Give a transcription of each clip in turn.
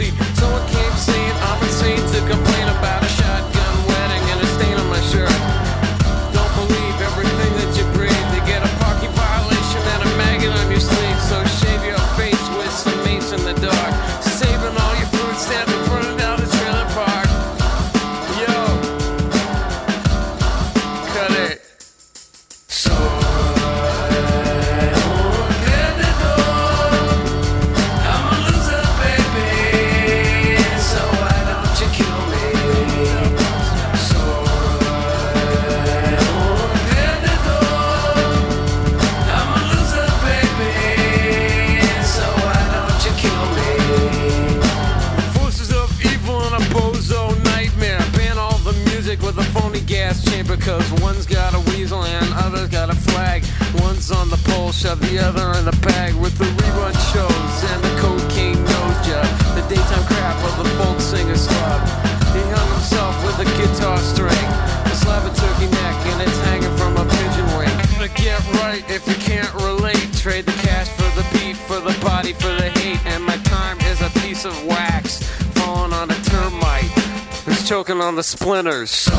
the splinters.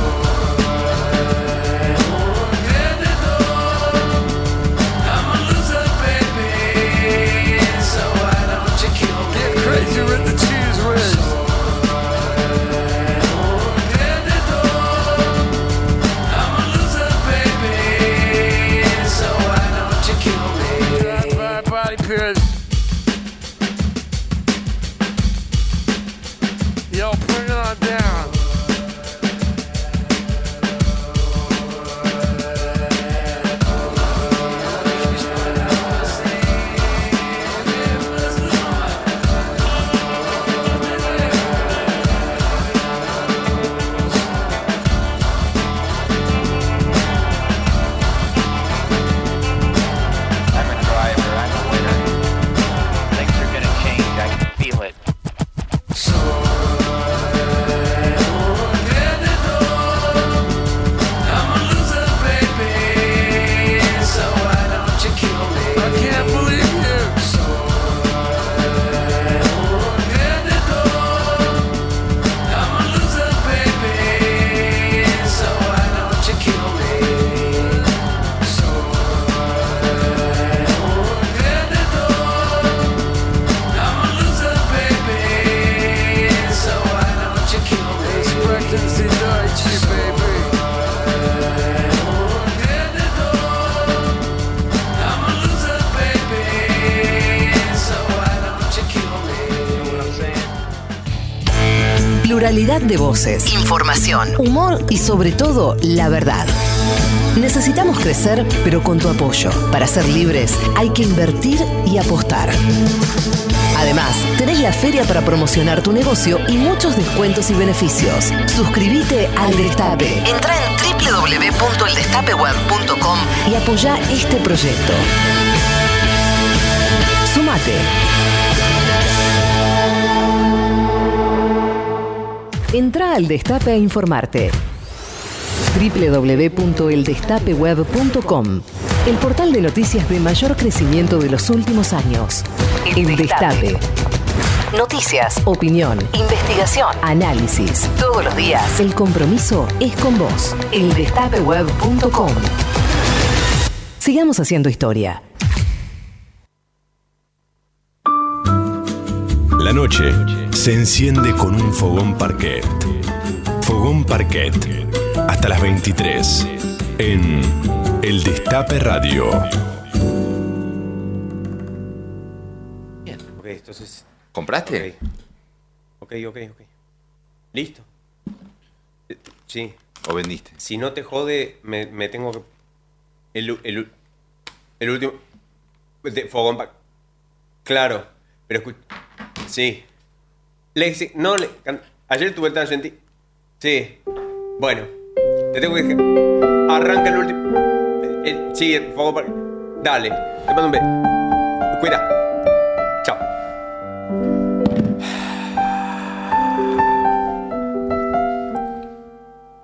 Voces, información, humor y sobre todo la verdad. Necesitamos crecer, pero con tu apoyo. Para ser libres hay que invertir y apostar. Además, tenés la feria para promocionar tu negocio y muchos descuentos y beneficios. Suscríbete al Destape. Entra en www.eldestapeweb.com y apoya este proyecto. Sumate. Entra al Destape a informarte www.eldestapeweb.com El portal de noticias de mayor crecimiento de los últimos años. El Destape. Noticias, opinión, investigación, análisis. Todos los días. El compromiso es con vos. Eldestapeweb.com Sigamos haciendo historia. La noche se enciende con un fogón parquet. Fogón parquet. Hasta las 23. En El Destape Radio. Bien, ok, entonces. ¿Compraste? Ok, ok, ok. ok. Listo. Eh, Sí. ¿O vendiste? Si no te jode, me, me tengo que. El, u- el, el último. De fogón pa- Claro, pero escucha. Sí. Le, no, le, ayer tuve el tangente. Sí. Bueno. Te tengo que decir. Arranca el último. Sí, el fuego. Dale. Te mando un beso. Cuida. Chao.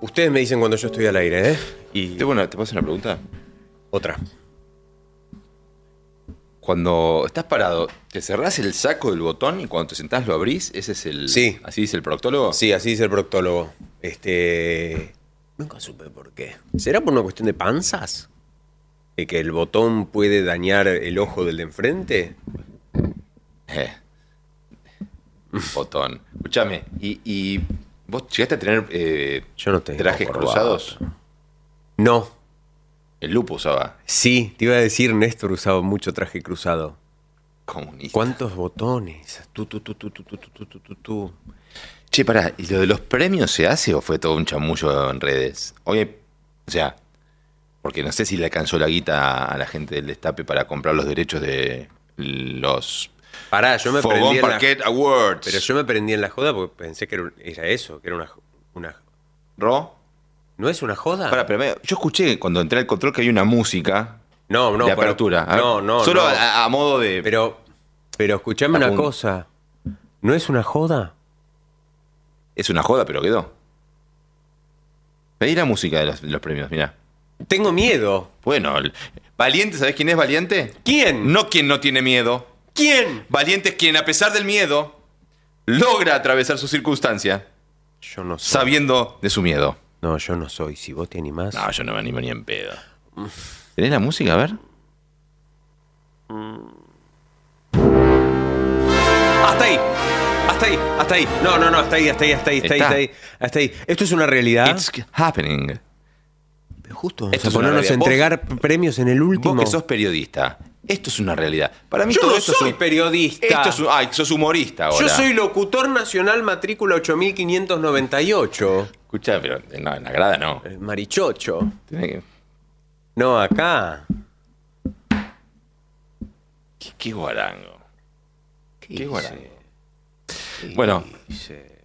Ustedes me dicen cuando yo estoy al aire, ¿eh? Y... ¿Te, bueno, ¿te puedo hacer una pregunta? Otra. Cuando estás parado, ¿te cerrás el saco del botón y cuando te sentás lo abrís? ¿Ese es el. Sí. ¿Así dice el proctólogo? Sí, así dice el proctólogo. Este. Nunca supe por qué. ¿Será por una cuestión de panzas? ¿De que el botón puede dañar el ojo del de enfrente? Eh. Botón. Escúchame, ¿y, y vos llegaste a tener eh, Yo no tengo. trajes cruzados? No. El lupo usaba. Sí, te iba a decir, Néstor usaba mucho traje cruzado. Comunista. ¿Cuántos botones? Tú, tú, tú, tú, tú, tú, tú, tú, tú, tú. Che, pará, ¿y lo de los premios se hace o fue todo un chamullo en redes? Oye, o sea, porque no sé si le alcanzó la guita a la gente del Destape para comprar los derechos de los Pará, yo me prendí en la... Awards. Pero yo me prendí en la joda porque pensé que era, era eso, que era una, una... ¿Ro? ¿No es una joda? Pará, pero me- yo escuché cuando entré al control que hay una música no, no. de pero- apertura. A ver, no, no, Solo no. A, a modo de... Pero, pero escuchame una Apun- cosa. ¿No es una joda? Es una joda, pero quedó. Pedí la música de los, de los premios, mira. Tengo miedo. Bueno, el- Valiente, ¿sabés quién es Valiente? ¿Quién? No quien no tiene miedo. ¿Quién? Valiente es quien, a pesar del miedo, logra atravesar su circunstancia Yo no soy. sabiendo de su miedo. No, yo no soy. Si vos te animás. No, yo no me animo ni en pedo. ¿Tenés la música? A ver. Hasta ahí. Hasta ahí. Hasta ahí. No, no, no. Hasta ahí, hasta ahí, hasta ahí, hasta ahí, hasta ahí. Hasta ahí. Esto es una realidad. It's happening. Justo Esto es ponernos a entregar premios en el último. Vos que sos periodista, esto es una realidad. Para mí Yo todo no esto soy es un- periodista. Esto es un- ay, sos humorista ahora. Yo soy locutor nacional matrícula 8598. Escuchá, pero no, en la grada no. El Marichocho. Que- No, acá. ¿Qué, qué guarango? ¿Qué, guarango? Bueno, Dice.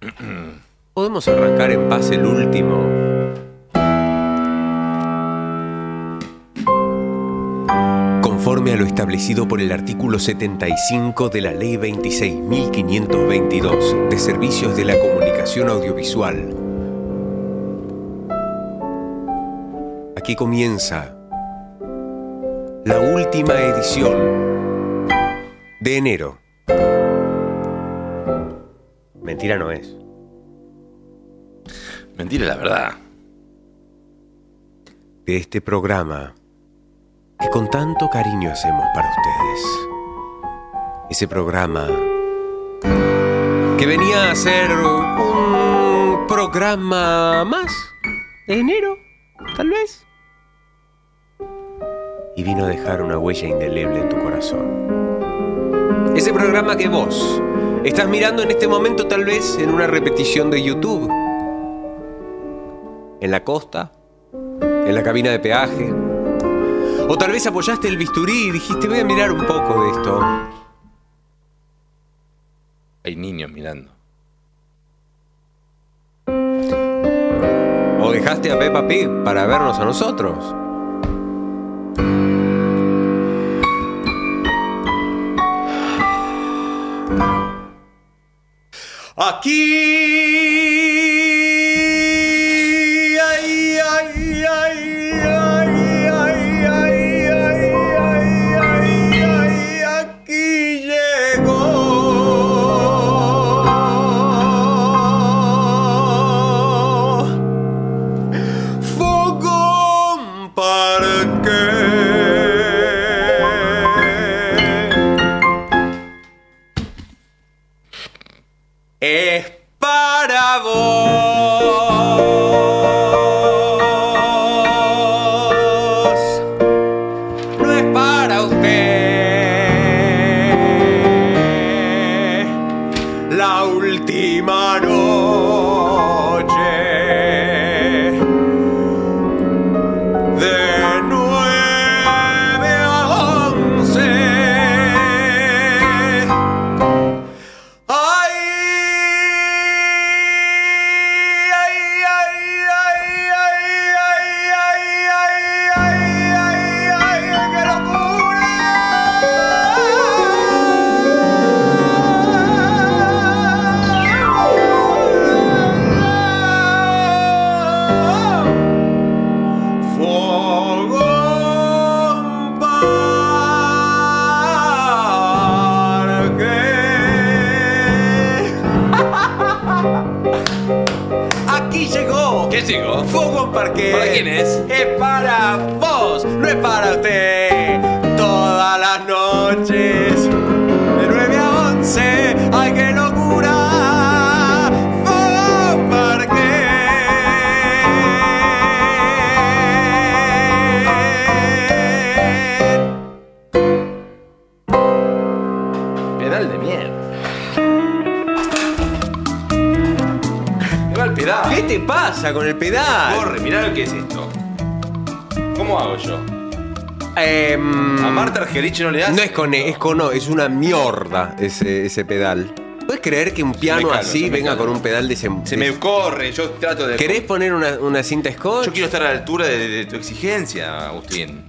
¿Podemos arrancar en paz el último? Conforme a lo establecido por el artículo 75 de la Ley 26.522 de Servicios de la Comunicación Audiovisual, aquí comienza la última edición de enero. Mentira no es. mentira la verdad. de este programa que con tanto cariño hacemos para ustedes. Ese programa que venía a ser un programa más de enero, tal vez. Y vino a dejar una huella indeleble en tu corazón. Ese programa que vos estás mirando en este momento tal vez en una repetición de YouTube. En la costa, en la cabina de peaje. O tal vez apoyaste el bisturí y dijiste, voy a mirar un poco de esto. Hay niños mirando. O dejaste a Peppa Pig para vernos a nosotros. Aquí. Pasa con el pedal? Corre, mirá lo que es esto. ¿Cómo hago yo? Em, A Marta Argerich no le hace. No es con E, es con O, es una mierda ese, ese pedal. ¿Puedes creer que un piano calo, así venga con un pedal de ese. Se me corre, yo trato de. ¿Querés poner una, una cinta scotch? Yo quiero estar a la altura de, de tu exigencia, Agustín.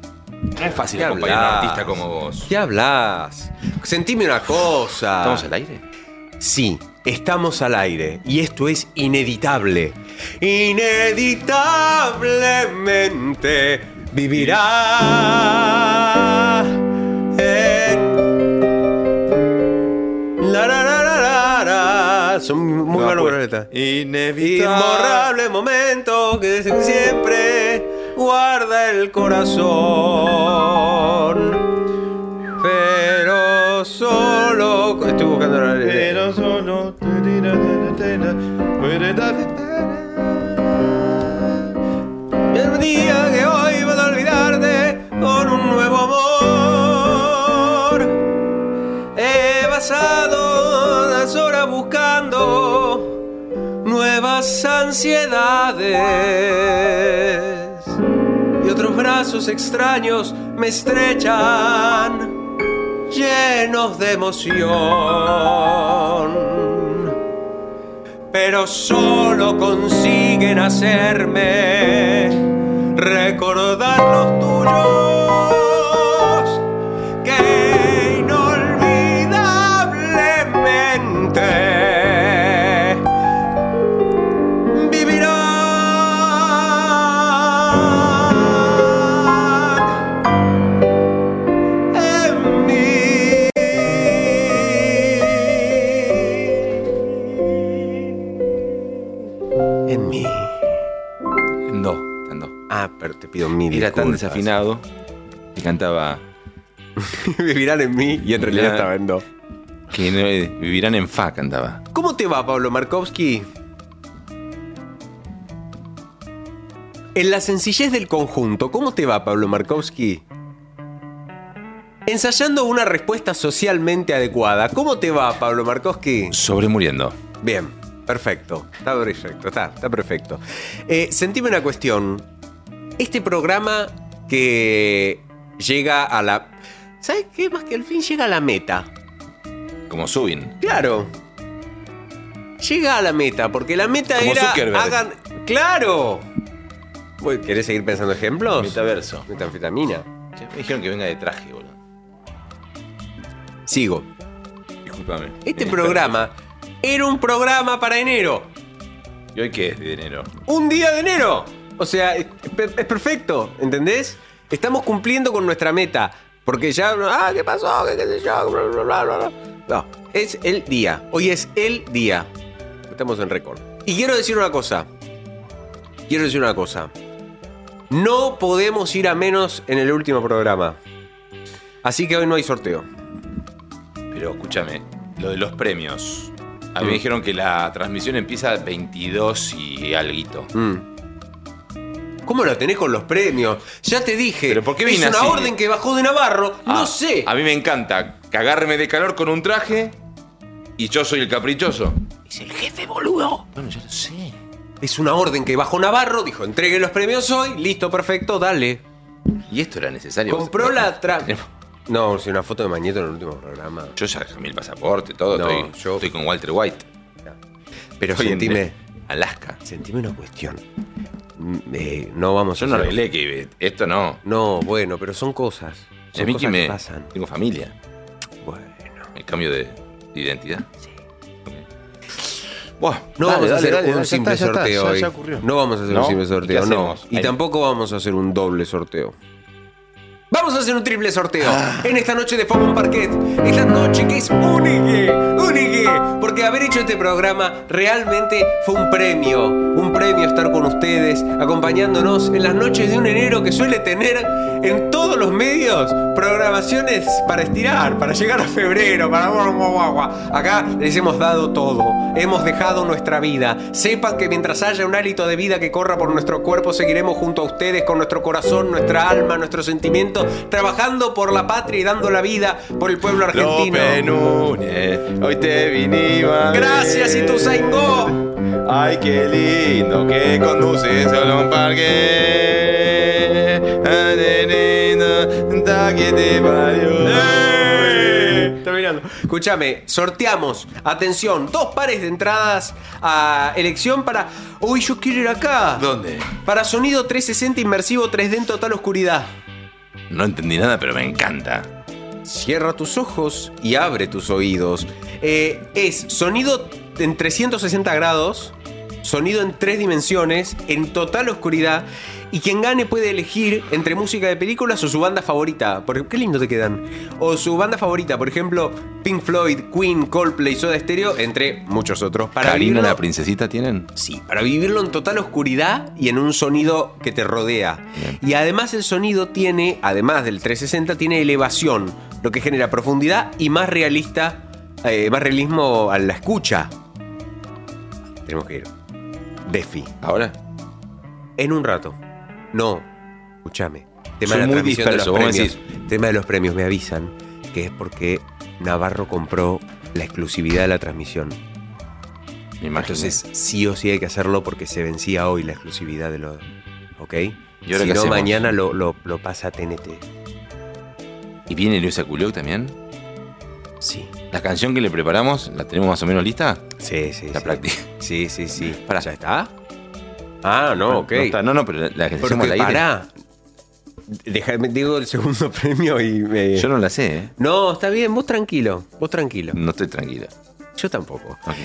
No es fácil ¿Qué acompañar a un artista como vos. ¿Qué hablas? Sentime una cosa. ¿Estamos al aire? Sí, estamos al aire y esto es ineditable. Inevitablemente vivirá en la la la la la la. Son muy No, pues. Inevitable. Momento que siempre guarda el corazón. Solo. Estoy buscando la letra. Pero solo. El día que hoy vas a olvidarte con un nuevo amor. He pasado las horas buscando nuevas ansiedades. Y otros brazos extraños me estrechan, llenos de emoción. Pero solo consiguen hacerme recordar los tuyos pido mil Era tan desafinado que cantaba Vivirán en mí y en realidad estaba en do. que no- vivirán en fa, cantaba. ¿Cómo te va, Pablo Markovsky? En la sencillez del conjunto, ¿cómo te va, Pablo Markovsky? Ensayando una respuesta socialmente adecuada, ¿cómo te va, Pablo Markovsky? Sobremuriendo. Bien, perfecto. Está perfecto, está, está perfecto. Eh, sentime una cuestión. Este programa que llega a la. ¿Sabes qué? Más que al fin llega a la meta. Como Subin. Claro. Llega a la meta, porque la meta Como era. Zuckerberg. Hagan. ¡Claro! ¿Querés seguir pensando ejemplos? Metaverso. Metanfetamina. Che, me dijeron que venga de traje, boludo. Sigo. Disculpame. Este programa era un programa para enero. ¿Y hoy qué es de enero? un día de enero. O sea, es, es perfecto, ¿entendés? Estamos cumpliendo con nuestra meta. Porque ya, ah, ¿qué pasó? ¿Qué, qué sé yo? Bla, bla, bla, bla, bla. No, es el día. Hoy es el día. Estamos en récord. Y quiero decir una cosa. Quiero decir una cosa. No podemos ir a menos en el último programa. Así que hoy no hay sorteo. Pero escúchame, lo de los premios. A mí Mm. me dijeron que la transmisión empieza a 22 y alguito. Mm. ¿Cómo lo tenés con los premios? Ya te dije. ¿Pero por qué es vine una así? orden que bajó de Navarro. no Ah, sé. A mí me encanta cagarme de calor con un traje y yo soy el caprichoso. Es el jefe, boludo. Bueno, yo lo sé. Es una orden que bajó Navarro, dijo, entregue los premios hoy, listo, perfecto, dale. Y esto era necesario. Compró la tra... No, si una foto de Mañeto en el último programa. Yo ya dejé el pasaporte, todo. No, estoy, yo- estoy con Walter White. Pero Estoy en sentime, Alaska. sentime una cuestión. Eh, no vamos Yo a no hacer- arreglé que esto no. No, bueno, pero son cosas. Son a mí que cosas me. que pasan. Tengo familia. Bueno. El cambio de, de identidad. Sí. Buah, No dale, vamos a dale, hacer dale, un ya simple está, ya está, sorteo ya- hoy. ya ocurrió. No vamos a hacer ¿No? un simple ¿Y qué sorteo, no. hacemos? Y Ahí- tampoco vamos a hacer un doble sorteo. Vamos a hacer un triple sorteo Ah. en esta noche de en Parquet. Esta noche que es única, única, qué? Porque haber hecho este programa realmente fue un premio. Un premio estar con ustedes, acompañándonos en las noches de un enero que suele tener en todos los medios programaciones para estirar, para llegar a febrero, para. Acá les hemos dado todo. Hemos dejado nuestra vida. Sepan que mientras haya un hálito de vida que corra por nuestro cuerpo, seguiremos junto a ustedes con nuestro corazón, nuestra alma, nuestros sentimientos, trabajando por la patria y dando la vida por el pueblo argentino. Núñez, hoy te vinimos. Gracias, Ituzaingó. Ay, qué lindo que conduces solo un parque. Ay, qué lindo, ta que te parió. ¡Eh! Terminando. Escúchame, sorteamos, atención, dos pares de entradas a elección para. Uy, yo quiero ir acá. ¿Dónde? Para sonido 360 inmersivo 3D en total oscuridad. No entendí nada, pero me encanta. Cierra tus ojos y abre tus oídos. Eh, es sonido en 360 grados, sonido en tres dimensiones, en total oscuridad. Y quien gane puede elegir entre música de películas o su banda favorita. Por, qué lindo te quedan. O su banda favorita, por ejemplo, Pink Floyd, Queen, Coldplay, Soda Stereo, entre muchos otros. Para ¿Karina vivirlo- la princesita tienen? Sí, para vivirlo en total oscuridad y en un sonido que te rodea. Bien. Y además el sonido tiene, además del 360, tiene elevación, lo que genera profundidad y más realista, eh, más realismo a la escucha. Tenemos que ir. Defi. ¿Ahora? En un rato. No, escúchame. Tema Soy de la muy transmisión de los vos premios. Tema de los premios, me avisan que es porque Navarro compró la exclusividad de la transmisión. Entonces, sí o sí hay que hacerlo porque se vencía hoy la exclusividad de los. ¿Ok? ¿Y ahora si no, mañana lo, lo- lo pasa a TNT. ¿Y viene Luisa Culioc también? Sí. ¿La canción que le preparamos la tenemos más o menos lista? Sí, sí. La sí. práctica. Sí, sí, sí. Pará. ¿Ya está? Ah, no, ok. No, está- no, no, pero la, que Porque al aire. pará. Déjame, digo el segundo premio y me. Yo no la sé, ¿eh? No, está bien, vos tranquilo. Vos tranquilo. No estoy tranquila. Yo tampoco. Ok.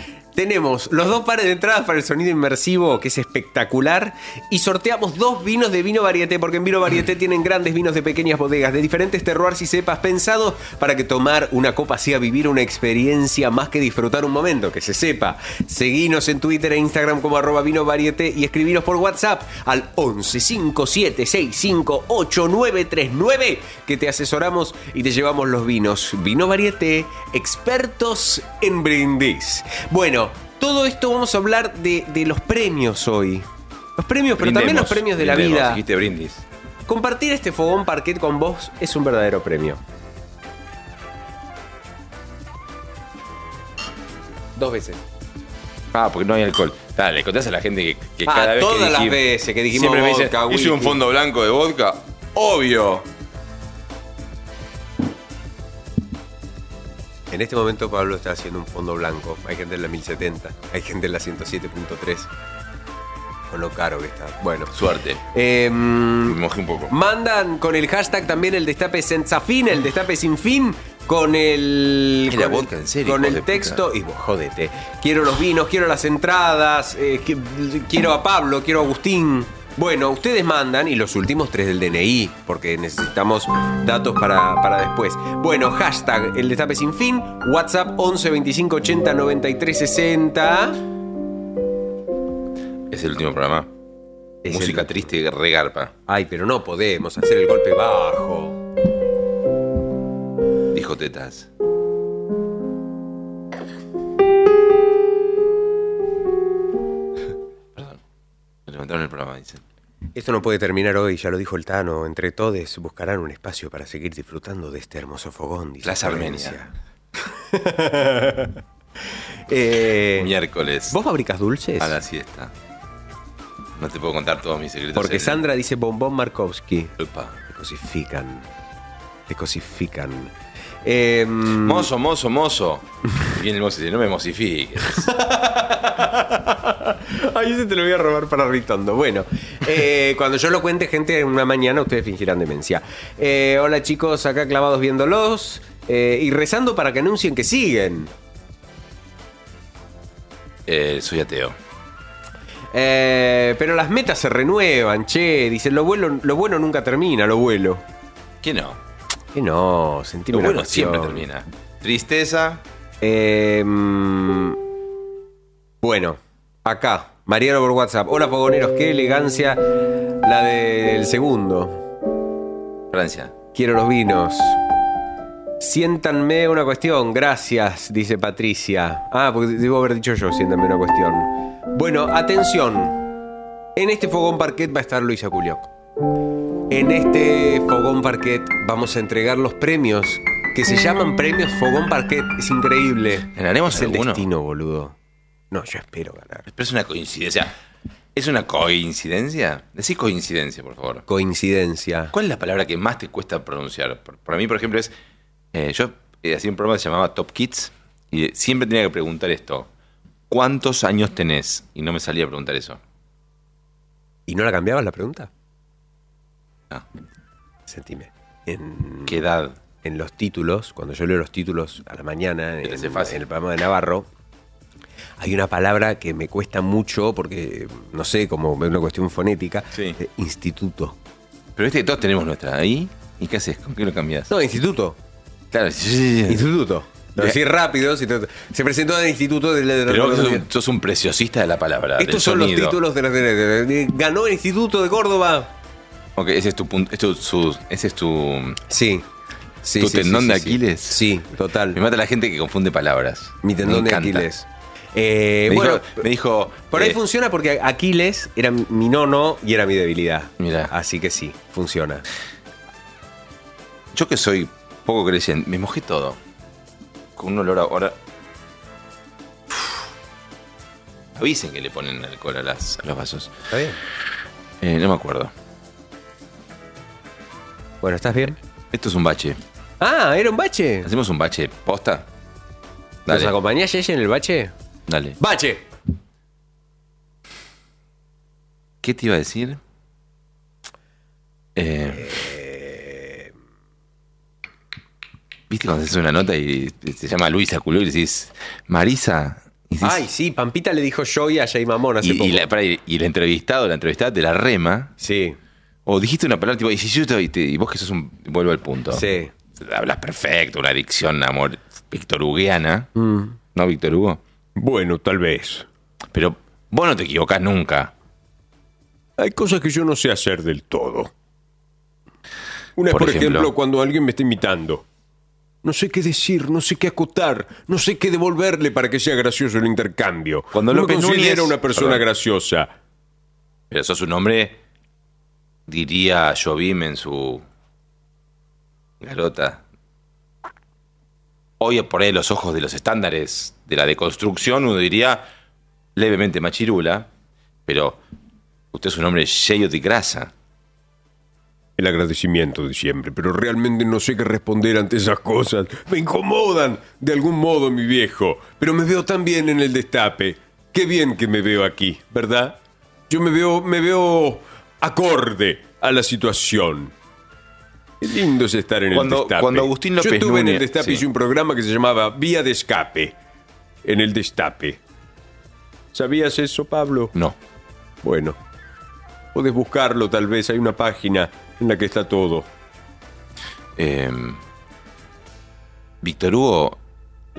Tenemos los dos pares de entradas para el sonido inmersivo, que es espectacular, y sorteamos dos vinos de vino varieté, porque en vino varieté tienen grandes vinos de pequeñas bodegas, de diferentes terroirs y cepas, pensados para que tomar una copa sea vivir una experiencia más que disfrutar un momento, que se sepa. Seguinos en Twitter e Instagram como arroba vino varieté y escribinos por WhatsApp al 11 5765 8939 que te asesoramos y te llevamos los vinos. Vino varieté, expertos en brindis. Bueno, todo esto vamos a hablar de, de los premios hoy. Los premios, pero también los premios de la vida. Dijiste brindis. Compartir este fogón parquet con vos es un verdadero premio. Dos veces. Ah, porque no hay alcohol. Dale, le contás a la gente que, que Ah, cada vez todas que las dijimos- veces que dijimos Siempre me dicen, vodka, hice un whisky". fondo blanco de vodka. Obvio. En este momento Pablo está haciendo un fondo blanco. Hay gente en la 1070, hay gente en la 107.3. Con lo caro que está. Bueno. Suerte. Mojé un poco. Mandan con el hashtag también el destape senza fin, el destape sin fin, con el. Con el- en serio, Con el texto. Y vos, jodete. Quiero los vinos, quiero las entradas, eh, quiero a Pablo, quiero a Agustín. Bueno, ustedes mandan y los últimos tres del DNI, porque necesitamos datos para, para después. Bueno, hashtag el destape sin fin, WhatsApp 11 25 80 93 60. Es el último programa. Es Música el- triste y regarpa, Ay, pero no podemos hacer el golpe bajo. dijo Tetas. Levantaron el programa, dicen. Esto no puede terminar hoy, ya lo dijo el Tano. Entre todos buscarán un espacio para seguir disfrutando de este hermoso fogón. dice Plaza Florencia. Eh, Miércoles. ¿Vos fabricas dulces? A la siesta. No te puedo contar todos mis secretos. Porque en- Sandra dice bombón Markovsky. Upa. Te cosifican. Te cosifican. Eh, Mozo, mozo, mozo. Y viene el mozo y dice, no me mosifiques. Ay, ese te lo voy a robar para Ritondo. Bueno, eh, cuando yo lo cuente, gente, en una mañana ustedes fingirán demencia. Eh, hola chicos, acá clavados viéndolos eh, y rezando para que anuncien que siguen. Soy ateo. Pero las metas se renuevan, che. Dicen, lo, vuelo- lo bueno nunca termina, lo vuelo. ¿Qué no? Que no, sentime Lo bueno siempre termina. Tristeza, Eh, mm, bueno, acá, Mariano por WhatsApp. Hola, fogoneros, qué elegancia la del segundo. Francia. Quiero los vinos. Siéntanme una cuestión, gracias, dice Patricia. Ah, porque debo haber dicho yo, siéntanme una cuestión. Bueno, atención. En este fogón parquet va a estar Luisa Culioc. En este fogón parquet vamos a entregar los premios que se llaman premios fogón parquet. Es increíble. ¿Ganaremos es el alguno? destino, boludo. No, yo espero ganar. Pero es una coincidencia. ¿Es una coincidencia? Decí coincidencia, por favor. Coincidencia. ¿Cuál es la palabra que más te cuesta pronunciar? Para mí, por ejemplo, es. eh, yo eh, hacía un programa que se llamaba Top Kids y siempre tenía que preguntar esto: ¿Cuántos años tenés? Y no me salía a preguntar eso. ¿Y no la cambiabas la pregunta? Sentime. En, ¿Qué edad? en los títulos, cuando yo leo los títulos a la mañana en, el programa de Navarro, hay una palabra que me cuesta mucho porque, no sé, como es una cuestión fonética. Sí. eh, instituto. Pero viste que todos tenemos nuestra ahí. ¿Y qué haces? ¿Con qué lo cambias? No, instituto. Claro, sí. Instituto. Lo decís rápido. si te- se presentó en el instituto de, de- Pero sos un, sos un preciosista de la palabra. Estos son los títulos de los de- de- de- Ganó el Instituto de Córdoba. Ok, ese es tu punto. ese es tu. Sí. Sí, ¿Tu sí, tendón sí, de. Aquiles? Sí, total. Me mata la gente que confunde palabras. Mi tendón de. Aquiles. Eh, Me, bueno, dijo, me dijo, por ahí eh, funciona porque Aquiles era mi nono y era mi debilidad. Mirá. Así que sí, funciona. Yo que soy poco creyente, me mojé todo. Con un olor ahora. Avisen que le ponen alcohol a, las, a los vasos. ¿Está bien? Eh, no me acuerdo. Bueno, ¿estás bien? Esto es un bache. Ah, era un bache. ¿Hacemos un bache posta? ¿Nos acompañás, Yeye, en el bache? dale. ¡Bache! ¿Qué te iba a decir? Eh, ¿Viste cuando haces una nota y se llama Luisa Culó y decís Marisa? Y, decís- Ay, sí, Pampita le dijo yo y a Jay Mamón hace y, poco. y la, pará, y- y el entrevistado, la entrevistada te la rema. Sí, O dijiste una palabra tipo, y, si yo te- y, te- y vos que sos un. Vuelvo al punto. sí. Hablas perfecto, una dicción, amor, victoruguiana. Mm. ¿No, Víctor Hugo? Bueno, tal vez. Pero vos no te equivocás nunca. Hay cosas que yo no sé hacer del todo. Una es, Por por, ejemplo, ejemplo, cuando alguien me está imitando. No sé qué decir, no sé qué acotar, no sé qué devolverle para que sea gracioso el intercambio. Cuando no me López considero Núñez- una persona Perdón. graciosa. Pero sos un hombre, diría Jobim en su garota. Hoy por ahí los ojos de los estándares de la deconstrucción uno diría levemente machirula, pero usted es un hombre lleno de grasa. El agradecimiento de siempre, pero realmente no sé qué responder ante esas cosas. Me incomodan de algún modo, mi viejo. Pero me veo tan bien en el destape. Qué bien que me veo aquí, ¿verdad? Yo me veo, me veo acorde a la situación. Qué lindo es estar en Cuando- el destape. cuando Agustín Yo López estuve en el destape sí. hice un programa que se llamaba Vía de Escape. En el destape. ¿Sabías eso, Pablo? No. Bueno, puedes buscarlo tal vez, hay una página en la que está todo. Eh, Víctor Hugo,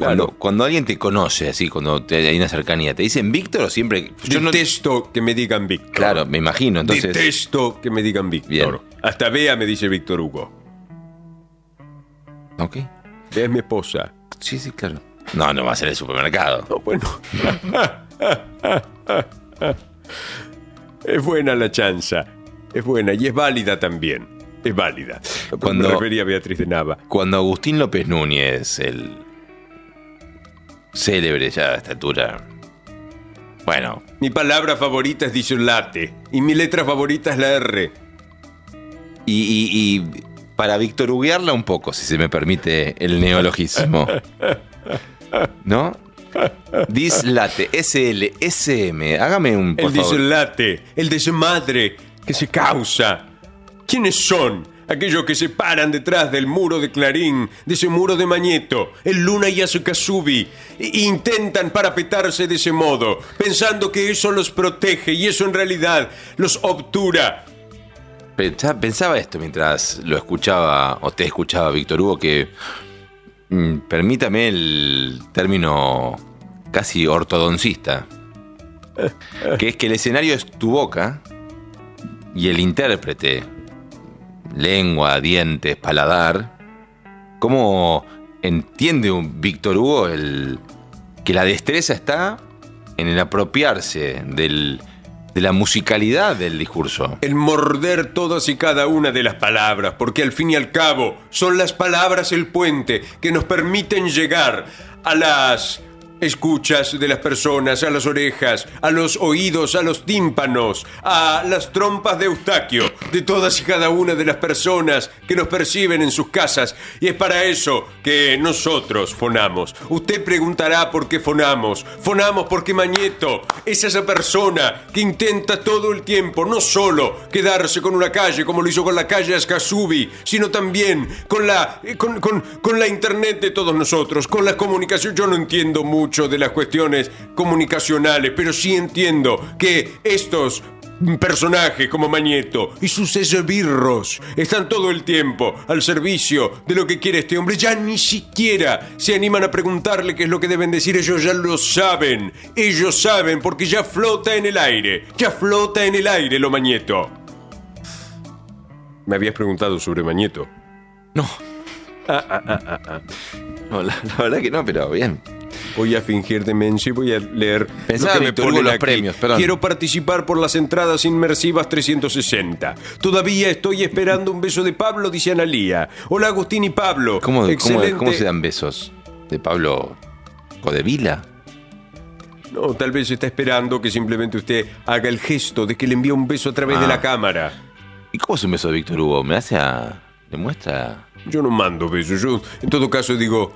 Claro. cuando alguien te conoce, así, cuando te, hay una cercanía, ¿te dicen Víctor o siempre? Yo no- Detesto que me digan Víctor. claro, me imagino, entonces. Detesto que me digan Víctor. Bien. Hasta Bea me dice Víctor Hugo. Ok. Bea es mi esposa. Sí, sí, claro. No, no va a ser el supermercado. No, bueno. es buena la chanza. Es buena y es válida también. Es válida. Cuando- Me refería a Beatriz de Nava. Cuando Agustín López Núñez, el célebre ya a esta altura. Bueno, Mi palabra favorita es disolate. Y mi letra favorita es la R. y, y- y para Víctor Huguearla un poco, si se me permite el neologismo. ¿No? Dislate, SL, SM. Hágame un por El favor. dislate, el desmadre que se causa. ¿Quiénes son? Aquellos que se paran detrás del muro de Clarín, de ese muro de Mañeto, el Luna y Yasukazubi, e intentan parapetarse de ese modo, pensando que eso los protege y eso en realidad los obtura. Pensa- Pensaba esto mientras lo escuchaba, o te escuchaba, Víctor Hugo, que mm, permítame el término casi ortodoncista, que es que el escenario es tu boca y el intérprete, lengua, dientes, paladar, ¿cómo entiende un Víctor Hugo el, que la destreza está en el apropiarse del, de la musicalidad del discurso? El morder todas y cada una de las palabras, porque al fin y al cabo son las palabras el puente que nos permiten llegar a las escuchas de las personas, a las orejas, a los oídos, a los tímpanos, a las trompas de Eustaquio, de todas y cada una de las personas que nos perciben en sus casas. Y es para eso que nosotros fonamos. Usted preguntará por qué fonamos. Fonamos porque Mañeto es esa persona que intenta todo el tiempo no solo quedarse con una calle como lo hizo con la calle Ascasubi, sino también con la, eh, con, con- con la internet de todos nosotros, con la comunicación. Yo no entiendo mucho de las cuestiones comunicacionales, pero sí entiendo que estos personajes como Mañeto y sus esbirros están todo el tiempo al servicio de lo que quiere este hombre. Ya ni siquiera se animan a preguntarle qué es lo que deben decir. Ellos ya lo saben. Ellos saben porque ya flota en el aire. Ya flota en el aire lo Mañeto. Me habías preguntado sobre Mañeto. No. No, la, la verdad que no, pero bien. Voy a fingir demencia y voy a leer Pensaba, lo que me Víctor Hugo, ponen los aquí. premios, perdón. Quiero participar por las entradas inmersivas 360. Todavía estoy esperando un beso de Pablo, dice Analía. Hola Agustín y Pablo. ¿Cómo, cómo, Excelente. cómo se dan besos? ¿De Pablo Codevila? No, tal vez está esperando que simplemente usted haga el gesto de que le envía un beso a través de Ah. la cámara. ¿Y cómo es un beso de Víctor Hugo? ¿Me hace a. ¿Le muestra? Yo no mando besos. Yo, en todo caso, digo.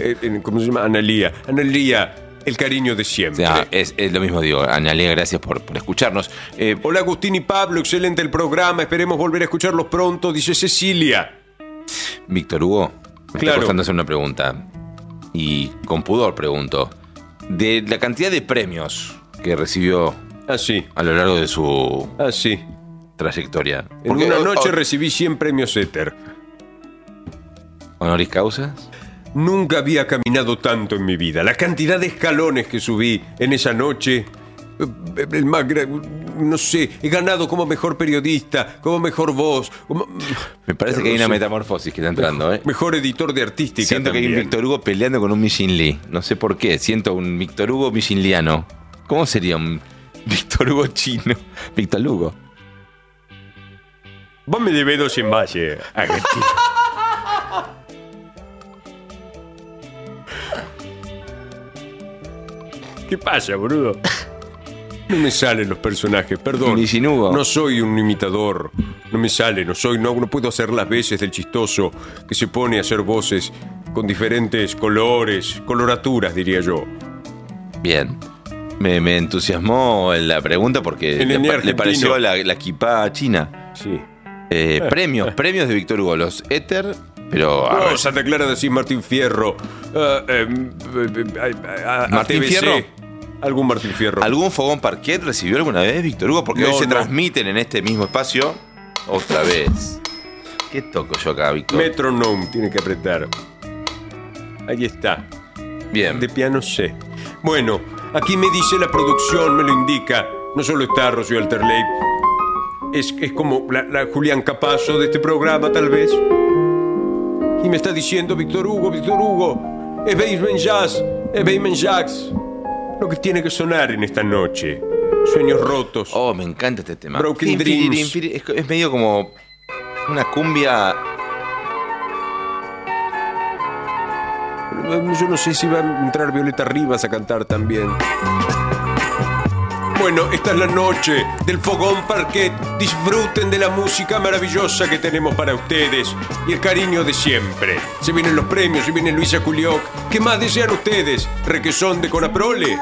Eh, ¿Cómo se llama? Analía. Analía, el cariño de siempre. es, es lo mismo, digo. Analia, gracias por, por escucharnos. Eh, Hola Agustín y Pablo, excelente el programa. Esperemos volver a escucharlos pronto, dice Cecilia. Víctor Hugo, me Claro. está costando hacer una pregunta. Y con pudor pregunto. De la cantidad de premios que recibió Así, a lo largo de su así. trayectoria. En una noche recibí 100 premios Éter. ¿Honoris causas? Nunca había caminado tanto en mi vida. La cantidad de escalones que subí en esa noche. eh, El más no sé, he ganado como mejor periodista, como mejor voz, como- Me parece que hay una sé. metamorfosis que está entrando, ¿eh? mejor editor de artística. Siento que hay un. Víctor Hugo peleando con un Michin Lee. No sé por qué. Siento un Víctor Hugo Michinliano. ¿Cómo sería un Víctor Hugo chino? Víctor Hugo. Vos me debes dos en valle, Agustín. ¿Qué pasa, boludo? No me salen los personajes, perdón. Ni sin Hugo. No soy un imitador. No me sale, no soy, no, no puedo hacer las veces del chistoso que se pone a hacer voces con diferentes colores, coloraturas, diría yo. Bien. Me, me entusiasmó la pregunta porque le, pareció la, la equipá china. Sí. Eh, premios, premios de Víctor Hugo. Los Éter, pero... a ver, Santa Clara decís Martín Fierro. eh, eh, a- a- ¿Martín. Fierro? Algún Martín Fierro. ¿Algún fogón parquet recibió alguna vez Víctor Hugo? Porque No, hoy se no. transmiten en este mismo espacio otra vez. ¿Qué toco yo acá, Víctor? Metronome tiene que apretar. Ahí está. Bien. De piano C. Bueno, aquí me dice la producción, me lo indica. No solo está Rocío Alterley. Es, es como la, la Julián Capazo de este programa, tal vez. Y me está diciendo Víctor Hugo, Víctor Hugo. Es Basement Jazz, es Basement Jazz. Lo que tiene que sonar en esta noche. Sueños rotos. Oh, me encanta este tema. Broken Dreams. Es, es medio como una cumbia. Yo no sé si va a entrar Violeta Rivas a cantar también. Bueno, esta es la noche del Fogón Parquet. Disfruten de la música maravillosa que tenemos para ustedes y el cariño de siempre. Se vienen los premios, se viene Luisa Culioc. ¿Qué más desean ustedes? ¿Requesón de Conaprole?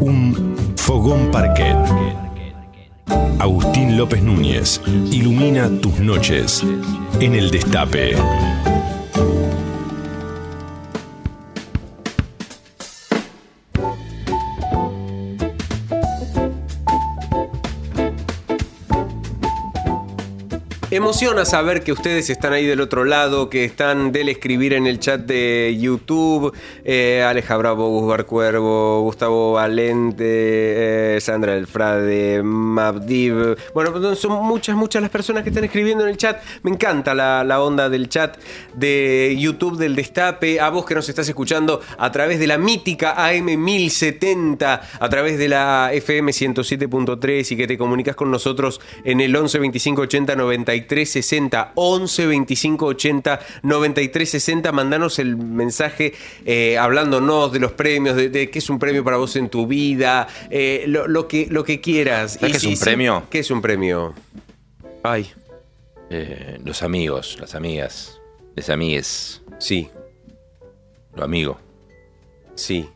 Un fogón parquet. Agustín López Núñez ilumina tus noches en el destape. Emociona saber que ustedes están ahí del otro lado, que están del escribir en el chat de YouTube. Eh, Aleja Bravo, Cuervo, Gustavo Valente, eh, Sandra del Frade, Mabdiv. Bueno, son muchas, muchas las personas que están escribiendo en el chat. Me encanta la, la onda del chat de YouTube del Destape. A vos que nos estás escuchando a través de la mítica AM1070, a través de la FM 107.3 y que te comunicas con nosotros en el 11 25 80 93 60 11 25 80 93 60 mandanos el mensaje eh, hablándonos de los premios de, de qué es un premio para vos en tu vida eh, lo, lo que lo que quieras ¿Sabes qué es un premio? qué es un premio ay Eh, los amigos, las amigas, les amigues, sí los amigos. sí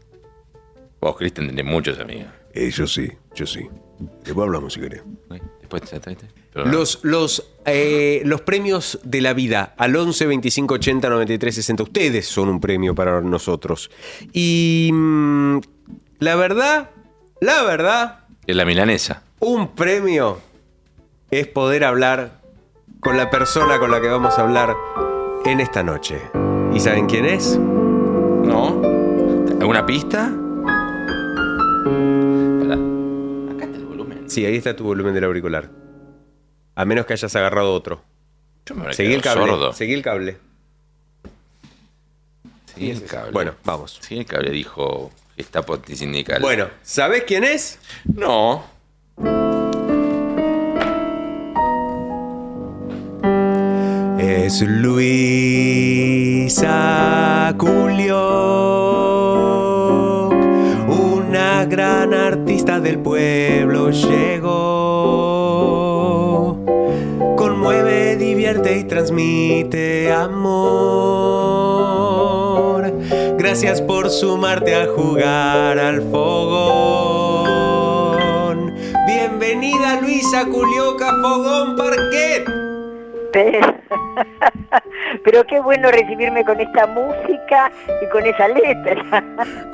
Vos, Cristian, tenés muchos amigos. Eh, yo sí, yo sí. Después hablamos si querés. Después te Los, los, eh, los premios de la vida al 11 25 80 93 60. Ustedes son un premio para nosotros. Y mm, la verdad, la verdad, Es la milanesa. un premio es poder hablar con la persona con la que vamos a hablar en esta noche. ¿Y saben quién es? ¿No? ¿Alguna pista? Acá está el volumen. Sí, ahí está tu volumen del auricular. A menos que hayas agarrado otro. Yo me habré Seguí el cable. sordo. Seguí el cable. Seguí el cable. Bueno, vamos. Sí, el cable dijo Gestapo antisindical. Bueno, ¿sabés quién es? No. Es Luisa Culio, una gran artista del pueblo llegó. Y transmite amor. Gracias por sumarte a jugar al fogón. Bienvenida Luisa Culioca, Fogón Parquet. Pero, qué bueno recibirme con esta música y con esa letra.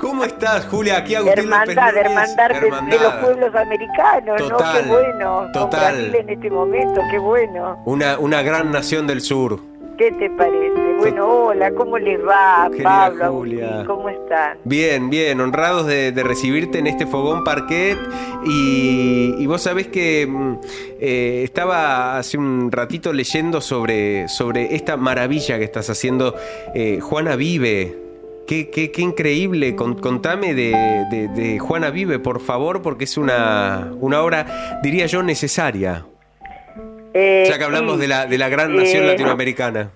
¿Cómo estás, Julia? Aquí Agustín Hermandad, Núñez. hermandad de- los Hermandad. pueblos americanos, Total, ¿no? Qué bueno. Con total. Brasil en este momento, qué bueno. Una, una gran nación del sur. ¿Qué te parece? Bueno, hola, ¿cómo les va, Querida Pablo, Julia. Agustín? ¿Cómo están? Bien, bien, honrados de, de recibirte en este fogón parquet. Y, y vos sabés que mm, eh, estaba hace un ratito leyendo sobre, sobre esta maravilla que estás haciendo. Eh, Juana Vive. Qué, qué- qué increíble. Con- contame de, de- de Juana Vive, por favor, porque es una, una obra, diría yo, necesaria. Eh, Ya que hablamos de la, de la gran nación eh, latinoamericana.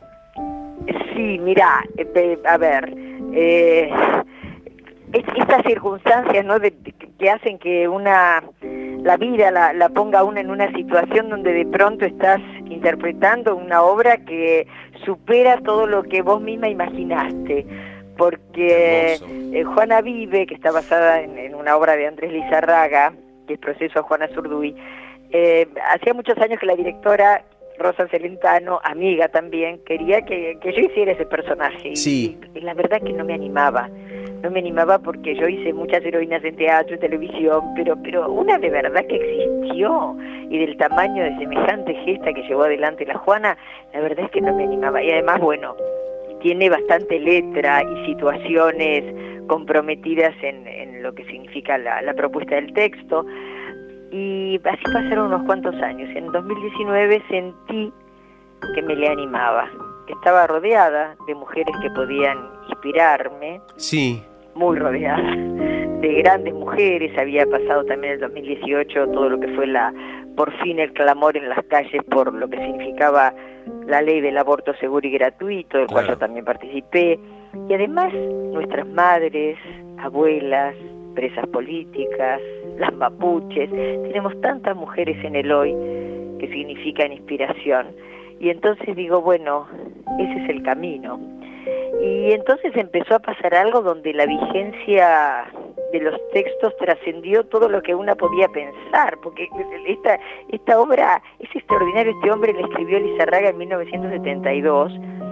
Sí, mira, eh, a ver, eh, es- estas circunstancias, ¿no? de- que hacen que una la vida la, la ponga a una en una situación donde de pronto estás interpretando una obra que supera todo lo que vos misma imaginaste. Porque eh, Juana Vive, que está basada en, en una obra de Andrés Lizarraga, que es Proceso a Juana Zurduy, eh, hacía muchos años que la directora Rosa Celentano, amiga también, quería que, que yo hiciera ese personaje. Y- Sí. Y, la verdad que no me animaba. No me animaba porque yo hice muchas heroínas en teatro, en televisión, pero, pero una de verdad que existió y del tamaño de semejante gesta que llevó adelante la Juana, la verdad es que no me animaba. Y además, bueno, tiene bastante letra y situaciones comprometidas en, en lo que significa la, la propuesta del texto. Y así pasaron unos cuantos años. En 2019 sentí que me le animaba, que estaba rodeada de mujeres que podían inspirarme, Sí. muy rodeada de grandes mujeres. Había pasado también en el 2018 todo lo que fue la, por fin el clamor en las calles por lo que significaba la ley del aborto seguro y gratuito, del cual Claro. yo también participé. Y además nuestras madres, abuelas, presas políticas, las mapuches, tenemos tantas mujeres en el hoy que significan inspiración. Y entonces digo, bueno, ese es el camino. Y entonces empezó a pasar algo donde la vigencia de los textos trascendió todo lo que una podía pensar, porque esta, esta obra es extraordinaria, este hombre la escribió Lizarraga en 1972, y, y, o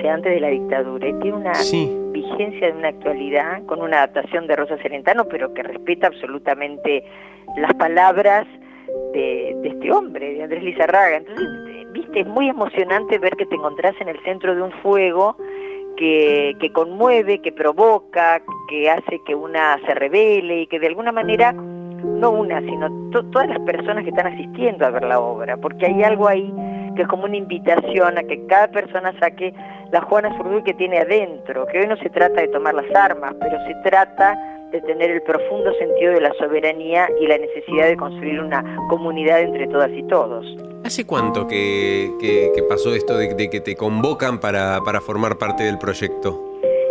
sea, antes de la dictadura, y tiene una Sí. vigencia de una actualidad, con una adaptación de Rosa Celentano, pero que respeta absolutamente las palabras de, de este hombre, de Andrés Lizarraga. Entonces, eh, viste, es muy emocionante ver que te encontrás en el centro de un fuego que, que conmueve, que provoca, que hace que una se revele y que de alguna manera, no una, sino to- todas las personas que están asistiendo a ver la obra, porque hay algo ahí que es como una invitación a que cada persona saque la Juana Zurduy que tiene adentro, que hoy no se trata de tomar las armas, pero se trata de tener el profundo sentido de la soberanía y la necesidad de construir una comunidad entre todas y todos. ¿Hace cuánto que, que- pasó esto de, de que te convocan para, para formar parte del proyecto?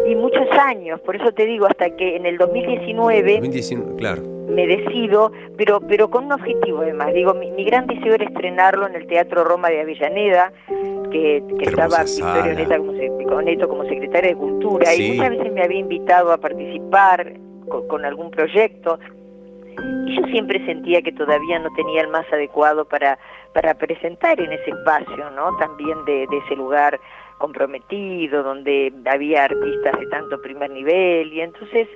Y muchos años, por eso te digo, hasta que en el 2019 2019, claro. me decido, pero pero con un objetivo además. Digo, mi, mi gran deseo era estrenarlo en el Teatro Roma de Avellaneda, que, estaba Victoria. Oneta como, se- Oneto como secretaria de Cultura, Sí. y muchas veces me había invitado a participar con, con algún proyecto. Y yo siempre sentía que todavía no tenía el más adecuado para, para presentar en ese espacio, ¿no? También de, de ese lugar comprometido, donde había artistas de tanto primer nivel. Y entonces,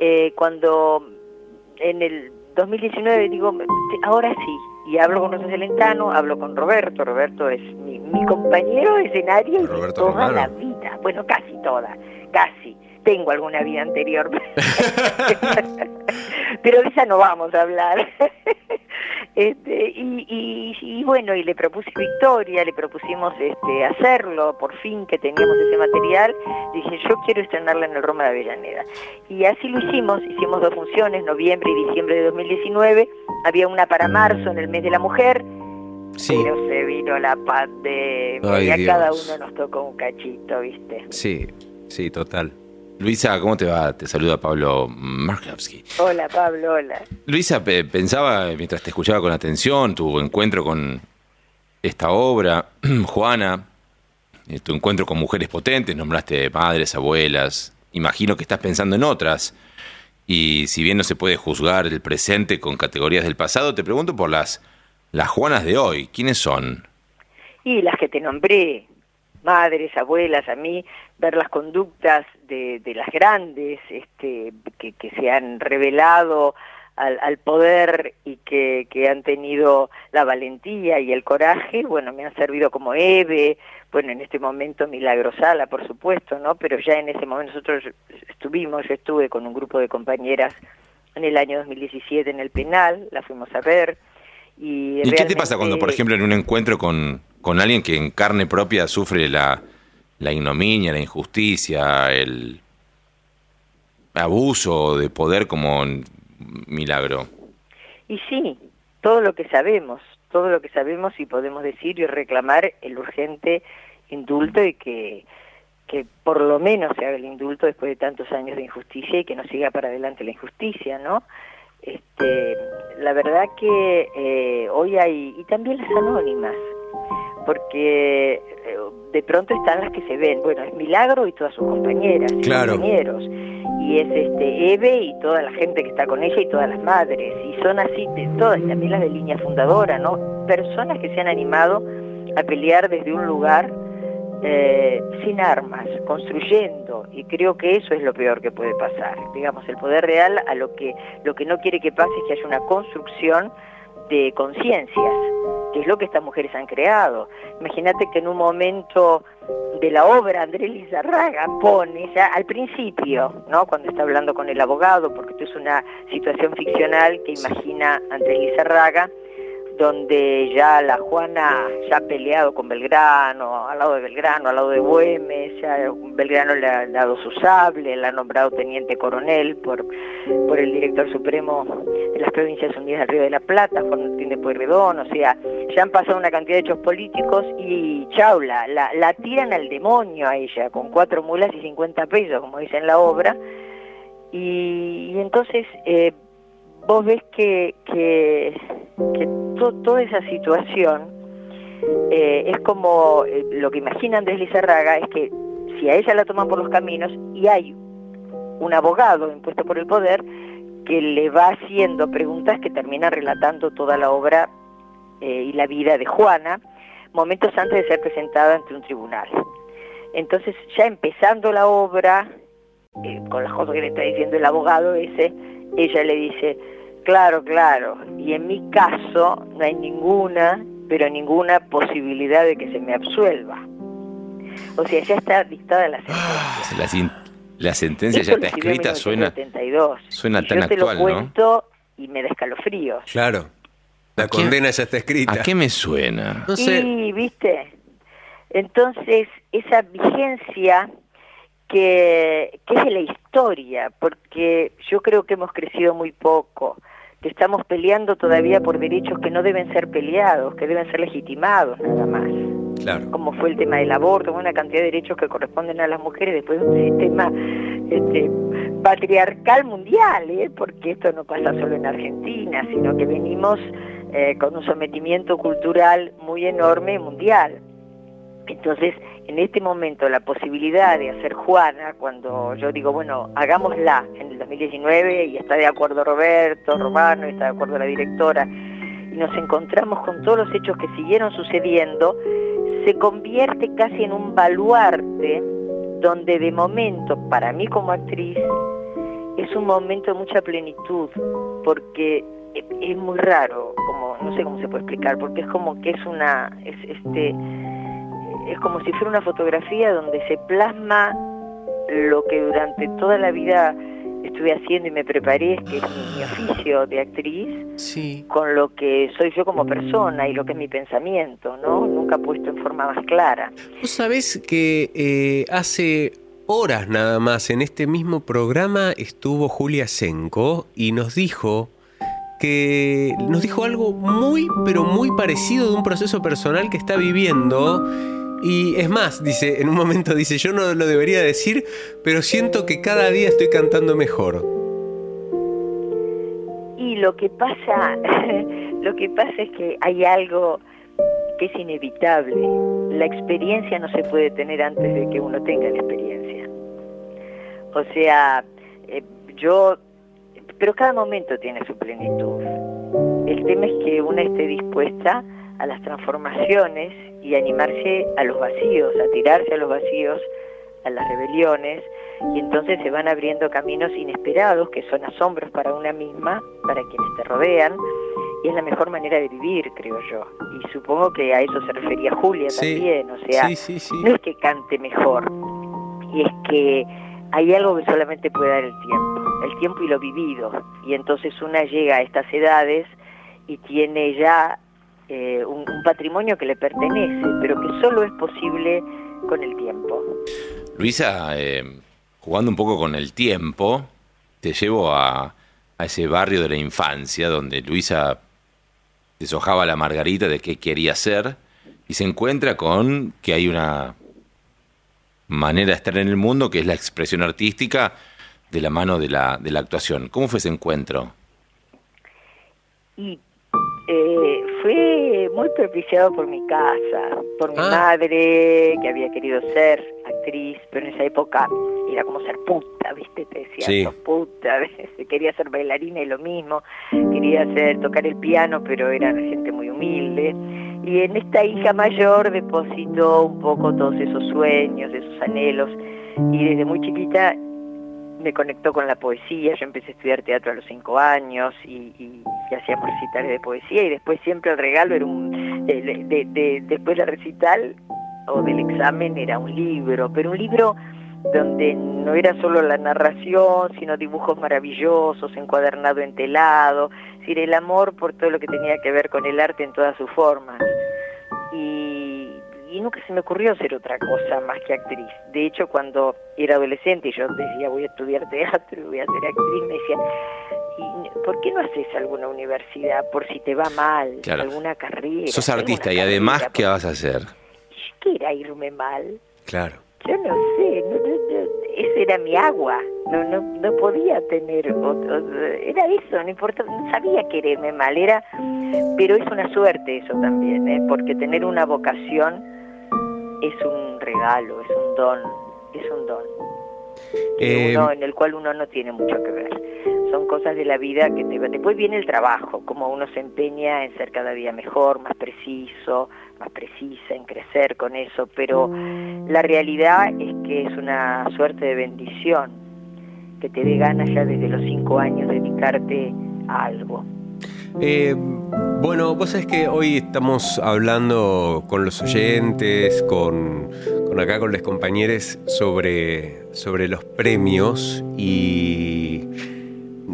eh, cuando en el 2019 digo, ahora sí, y hablo con Rosa Celentano, hablo con Roberto, Roberto es mi, mi compañero de escenario Roberto toda la vida, bueno, casi toda, casi. Tengo alguna vida anterior, pero de esa no vamos a hablar. Este, y, y, y bueno, y le propuse Victoria, le propusimos este, hacerlo, por fin que teníamos ese material, dije yo quiero estrenarla en el Roma de Avellaneda. Y así lo hicimos, hicimos dos funciones, noviembre y diciembre de 2019, había una para marzo en el mes de la mujer, Sí, pero se vino la pandemia Ay, y a Dios. cada uno nos tocó un cachito, ¿viste? sí, sí, total. Luisa, ¿cómo te va? Te saluda Pablo Markowski. Hola Pablo, hola. Luisa, pe- pensaba mientras te escuchaba con atención tu encuentro con esta obra, Juana, eh, tu encuentro con mujeres potentes, nombraste madres, abuelas, imagino que estás pensando en otras. Y si bien no se puede juzgar el presente con categorías del pasado, te pregunto por las, las Juanas de hoy. ¿Quiénes son? Y las que te nombré, madres, abuelas, a mí, ver las conductas de, de las grandes este, que, que se han revelado al, al poder y que, que han tenido la valentía y el coraje, bueno, me han servido como Eve, bueno, en este momento Milagro Sala, por supuesto, ¿no? Pero ya en ese momento nosotros estuvimos, yo estuve con un grupo de compañeras en el año 2017 en el penal, la fuimos a ver. ¿Y, ¿Y qué te pasa cuando, por ejemplo, en un encuentro con, con alguien que en carne propia sufre la, la ignominia, la injusticia, el abuso de poder como milagro? Y sí, todo lo que sabemos, todo lo que sabemos y podemos decir y reclamar el urgente indulto y que, que por lo menos se haga el indulto después de tantos años de injusticia y que no siga para adelante la injusticia, ¿no? Este, la verdad que eh, hoy hay, y también las anónimas, porque eh, de pronto están las que se ven, bueno, es Milagro y todas sus compañeras y Claro. compañeros, y es este Eve y toda la gente que está con ella y todas las madres, y son así de todas, y también las de línea fundadora, ¿no? Personas que se han animado a pelear desde un lugar eh, sin armas, construyendo, y creo que eso es lo peor que puede pasar. Digamos, el poder real a lo que, lo que no quiere que pase es que haya una construcción de conciencias, que es lo que estas mujeres han creado. Imagínate que en un momento de la obra Andrés Lizarraga pone ya al principio, ¿no? cuando está hablando con el abogado, porque esto es una situación ficcional que imagina Andrés Lizarraga, donde ya la Juana ya ha peleado con Belgrano, al lado de Belgrano, al lado de Güemes, ya Belgrano le ha dado su sable, le ha nombrado teniente coronel por, por el director supremo de las Provincias Unidas del Río de la Plata, Juan Martín de Pueyrredón, o sea, ya han pasado una cantidad de hechos políticos y chau, la, la, tiran al demonio a ella, con cuatro mulas y 50 pesos, como dice en la obra, y, y entonces eh, vos ves que, que, que to- toda esa situación eh, es como eh, lo que imagina Andrés Lizarraga es que si a ella la toman por los caminos y hay un abogado impuesto por el poder que le va haciendo preguntas que termina relatando toda la obra eh, y la vida de Juana, momentos antes de ser presentada ante un tribunal. Entonces, ya empezando la obra, con las cosas que le está diciendo el abogado ese, ella le dice, claro, claro, y en mi caso no hay ninguna, pero ninguna posibilidad de que se me absuelva. O sea, ya está dictada la sentencia. La, sin- la sentencia Esto ya está escrita, suena, 1972. suena Y tan yo te actual, lo ¿no? cuento y me da escalofríos. Claro. La ¿A quién- condena ya está escrita. ¿A qué me suena? No sé. Y, ¿viste? Entonces, esa vigencia que, que es de la historia, porque yo creo que hemos crecido muy poco, que estamos peleando todavía por derechos que no deben ser peleados, que deben ser legitimados nada más, Claro. como fue el tema del aborto, una cantidad de derechos que corresponden a las mujeres después de un sistema este, patriarcal mundial, ¿eh? porque esto no pasa solo en Argentina, sino que venimos eh, con un sometimiento cultural muy enorme mundial. Entonces, en este momento, la posibilidad de hacer Juana, cuando yo digo, bueno, hagámosla en el 2019 y está de acuerdo Roberto, Romano, y está de acuerdo la directora, y nos encontramos con todos los hechos que siguieron sucediendo, se convierte casi en un baluarte donde de momento, para mí como actriz, es un momento de mucha plenitud, porque es, muy raro, como no sé cómo se puede explicar, porque es como que es una, es este, es como si fuera una fotografía donde se plasma lo que durante toda la vida estuve haciendo y me preparé, que es mi, mi oficio de actriz, Sí. con lo que soy yo como persona y lo que es mi pensamiento, ¿no? Nunca puesto en forma más clara. Vos sabés que eh, hace horas nada más en este mismo programa estuvo Julia Senko y nos dijo que nos dijo algo muy pero muy parecido de un proceso personal que está viviendo y es más, dice, en un momento dice, yo no lo debería decir, pero siento que cada día estoy cantando mejor. Y lo que pasa, lo que pasa es que hay algo que es inevitable. La experiencia no se puede tener antes de que uno tenga la experiencia. O sea, eh, yo, pero cada momento tiene su plenitud. El tema es que una esté dispuesta a las transformaciones y animarse a los vacíos, a tirarse a los vacíos, a las rebeliones, y entonces se van abriendo caminos inesperados que son asombros para una misma, para quienes te rodean, y es la mejor manera de vivir, creo yo. Y supongo que a eso se refería Julia Sí, también, o sea, sí, sí, sí. no es que cante mejor, y es que hay algo que solamente puede dar el tiempo, el tiempo y lo vivido, y entonces una llega a estas edades y tiene ya eh, un, un patrimonio que le pertenece, pero que solo es posible con el tiempo. Luisa, eh, jugando un poco con el tiempo, te llevo a, a ese barrio de la infancia donde Luisa deshojaba la margarita de qué quería ser y se encuentra con que hay una manera de estar en el mundo que es la expresión artística de la mano de la, de la actuación. ¿Cómo fue ese encuentro? Y eh, fue muy propiciado por mi casa, por mi Ah. madre, que había querido ser actriz, pero en esa época era como ser puta, ¿viste? Te decía, Sí. puta, quería ser bailarina y lo mismo, quería hacer, tocar el piano, pero era gente muy humilde. Y en esta hija mayor depositó un poco todos esos sueños, esos anhelos, y desde muy chiquita me conectó con la poesía, yo empecé a estudiar teatro a los cinco años y, y- hacíamos recitales de poesía y después siempre el regalo era un, de- después del recital o del examen era un libro, pero un libro donde no era solo la narración, sino dibujos maravillosos, encuadernado en telado, es decir, el amor por todo lo que tenía que ver con el arte en todas sus formas. Y, y nunca se me ocurrió ser otra cosa más que actriz. De hecho, cuando era adolescente y yo decía voy a estudiar teatro, voy a ser actriz, me decían, "¿Y ¿por qué no haces alguna universidad por si te va mal, Claro. alguna carrera? Sos artista y además, carrera?" ¿qué vas a hacer? ¿Qué era irme mal? Claro. Yo no sé, no, no, no, ese era mi agua, no, no, no podía tener otro, era eso, no importa, no sabía quererme mal, era, pero es una suerte eso también, ¿eh? porque tener una vocación es un regalo, es un don, es un don. Eh, uno en el cual uno no tiene mucho que ver. Son cosas de la vida que te después viene el trabajo, como uno se empeña en ser cada día mejor, más preciso, más precisa, en crecer con eso, pero la realidad es que es una suerte de bendición que te dé ganas ya desde los cinco años dedicarte a algo. Eh, bueno, vos sabés que hoy estamos hablando con los oyentes, con, acá con los compañeros sobre, sobre los premios y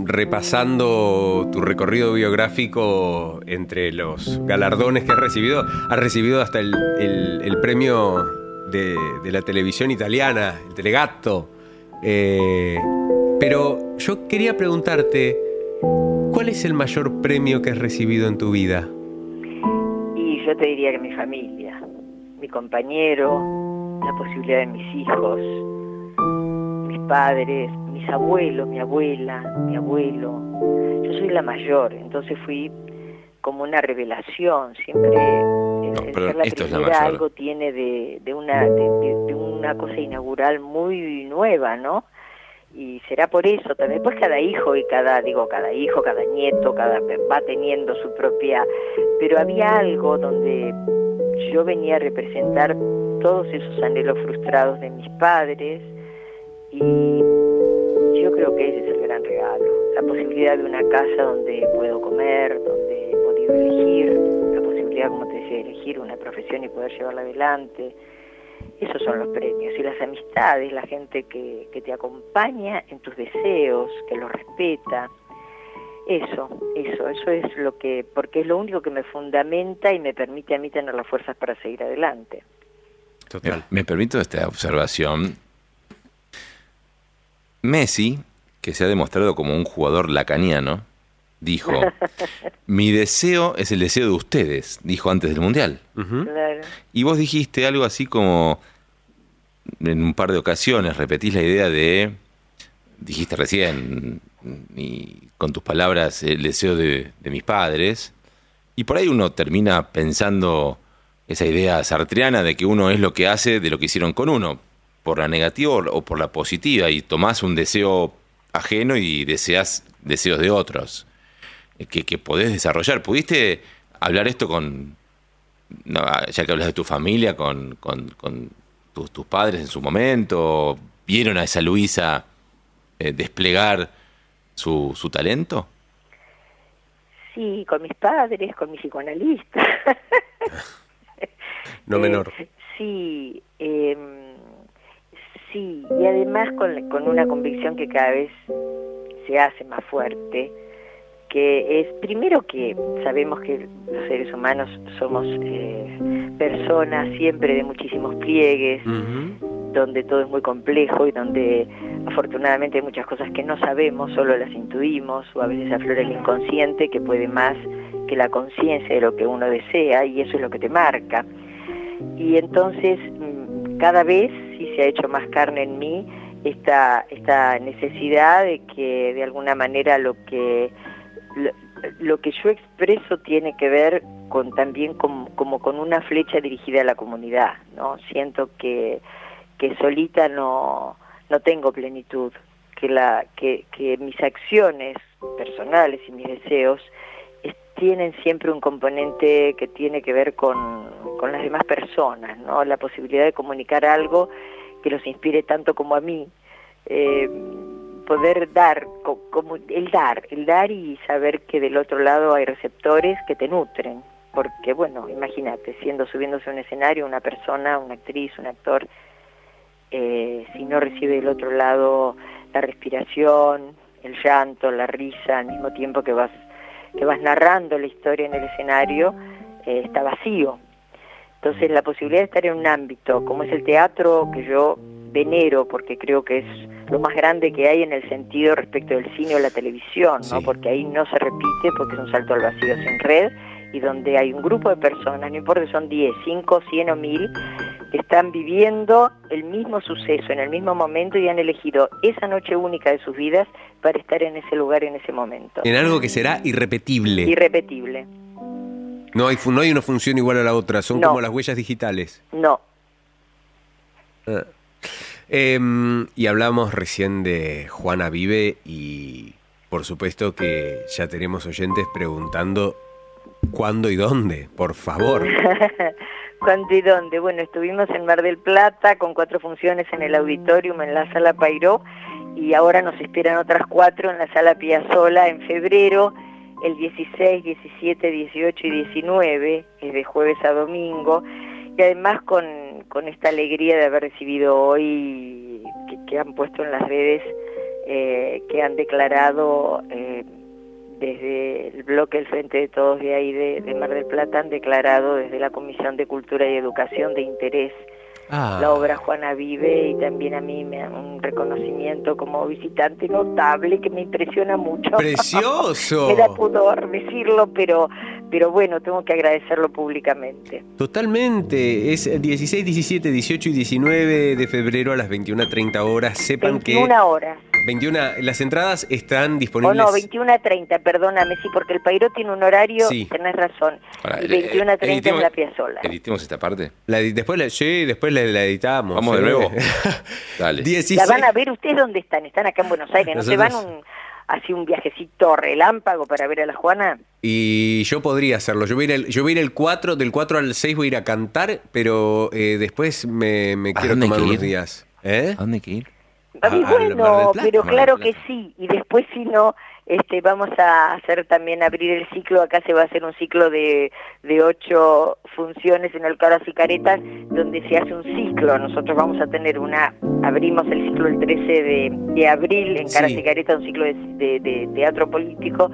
repasando tu recorrido biográfico entre los galardones que has recibido, has recibido hasta el, premio de, la televisión italiana, el Telegatto. Eh, pero yo quería preguntarte, ¿cuál es el mayor premio que has recibido en tu vida? Y yo te diría que mi familia, mi compañero, la posibilidad de mis hijos, mis padres, mis abuelos, mi abuela, mi abuelo. Yo soy la mayor, entonces fui como una revelación. Siempre el, pero ser la esto es la mayor. algo tiene de, de una, de, de- de una cosa inaugural muy nueva, ¿no? Y será por eso también. Pues cada hijo y cada digo cada hijo cada nieto cada va teniendo su propia pero había algo donde yo venía a representar todos esos anhelos frustrados de mis padres y yo creo que ese es el gran regalo la posibilidad de una casa donde puedo comer donde he podido elegir la posibilidad como te decía de elegir una profesión y poder llevarla adelante esos son los premios. Y las amistades, la gente que, que te acompaña en tus deseos, que los respeta. Eso, eso, eso es lo que, porque es lo único que me fundamenta y me permite a mí tener las fuerzas para seguir adelante. Total. Me permito esta observación. Messi, que se ha demostrado como un jugador lacaniano, dijo, mi deseo es el deseo de ustedes, dijo antes del Mundial. Claro. Y vos dijiste algo así como, en un par de ocasiones, repetís la idea de, dijiste recién, y con tus palabras, el deseo de, de mis padres. Y por ahí uno termina pensando esa idea sartreana de que uno es lo que hace de lo que hicieron con uno, por la negativa o por la positiva, y tomás un deseo ajeno y deseas deseos de otros, que, que podés desarrollar. ¿Pudiste hablar esto con, no, ya que hablas de tu familia, con, con- con tus, tus padres en su momento, ¿vieron a esa Luisa eh, desplegar su, su talento? Sí, con mis padres, con mi psicoanalista. No Eh, menor. Sí, eh, sí, y además con, con una convicción que cada vez se hace más fuerte, que es primero que sabemos que los seres humanos somos eh, personas siempre de muchísimos pliegues, donde todo es muy complejo y donde afortunadamente hay muchas cosas que no sabemos, solo las intuimos o a veces aflora el inconsciente que puede más que la conciencia de lo que uno desea y eso es lo que te marca. Y entonces mm, cada vez sí se ha hecho más carne en mí esta, esta necesidad de que de alguna manera lo que lo, que yo expreso tiene que ver con también como, como con una flecha dirigida a la comunidad, ¿no? Siento que, que solita no, no tengo plenitud, que, la, que, que mis acciones personales y mis deseos es- tienen siempre un componente que tiene que ver con, con las demás personas, ¿no? La posibilidad de comunicar algo que los inspire tanto como a mí. Eh, poder dar, co- como el dar, el dar y saber que del otro lado hay receptores que te nutren. Porque, bueno, imagínate, siendo subiéndose a un escenario una persona, una actriz, un actor, eh, si no recibe del otro lado la respiración, el llanto, la risa, al mismo tiempo que vas, que vas narrando la historia en el escenario, eh, está vacío. Entonces la posibilidad de estar en un ámbito como es el teatro, que yo venero porque creo que es lo más grande que hay en el sentido respecto del cine o la televisión, ¿no? Sí. porque ahí no se repite, porque es un salto al vacío sin red, y donde hay un grupo de personas, no importa si son 10, 5, 100 o 1000, que están viviendo el mismo suceso en el mismo momento y han elegido esa noche única de sus vidas para estar en ese lugar en ese momento. En algo que será irrepetible. Irrepetible. No hay, no hay una función igual a la otra, son No. como las huellas digitales. No, Ah. Em, y hablamos recién de Juana Vive y por supuesto que ya tenemos oyentes preguntando cuándo y dónde, por favor. ¿Cuándo y dónde? Bueno, estuvimos en Mar del Plata con cuatro funciones en el auditorium en la sala Pairó y ahora nos esperan otras cuatro en la sala Piazzola en febrero, el 16, 17, 18 y 19, es de jueves a domingo, y además con, con esta alegría de haber recibido hoy, que, que han puesto en las redes, eh, que han declarado... eh, desde el bloque El Frente de Todos de ahí de, de Mar del Plata han declarado desde la Comisión de Cultura y Educación de interés Ah. la obra Juana Vive y también a mí me dan un reconocimiento como visitante notable que me impresiona mucho. ¡Precioso! me da pudor decirlo, pero, pero bueno, tengo que agradecerlo públicamente. Totalmente. Es 16, 17, 18 y 19 de febrero a las 21.30 horas. Sepan que 21 horas. 21, las entradas están O disponibles. no, 21 a 30, perdóname, sí, porque el Pairo tiene un horario, Sí. tenés razón. Pará, Y eh, 21 a 30 en editemos- la Piazzola. Editemos esta parte. La después la, sí, después la, la editamos. Vamos de sí. nuevo. Dale. 16 La van a ver ustedes dónde están, están acá en Buenos Aires, ¿no se van Nosotros- un, así un viajecito relámpago para ver a la Juana? Y yo podría hacerlo. Yo voy a ir el, yo voy a ir el 4, del 4 al 6 voy a ir a cantar, pero eh, después me, me ¿A quiero tomar unos días. ¿Eh? ¿A dónde hay que ir? A mí, A- bueno, Plata, pero claro que sí. Y después, si no, este, vamos a hacer también abrir el ciclo. Acá se va a hacer un ciclo de, de ocho funciones en el Caras y Caretas, donde se hace un ciclo. Nosotros vamos a tener una. Abrimos el ciclo el 13 de, de abril en Caras Sí. y Caretas, un ciclo de, de- de teatro político.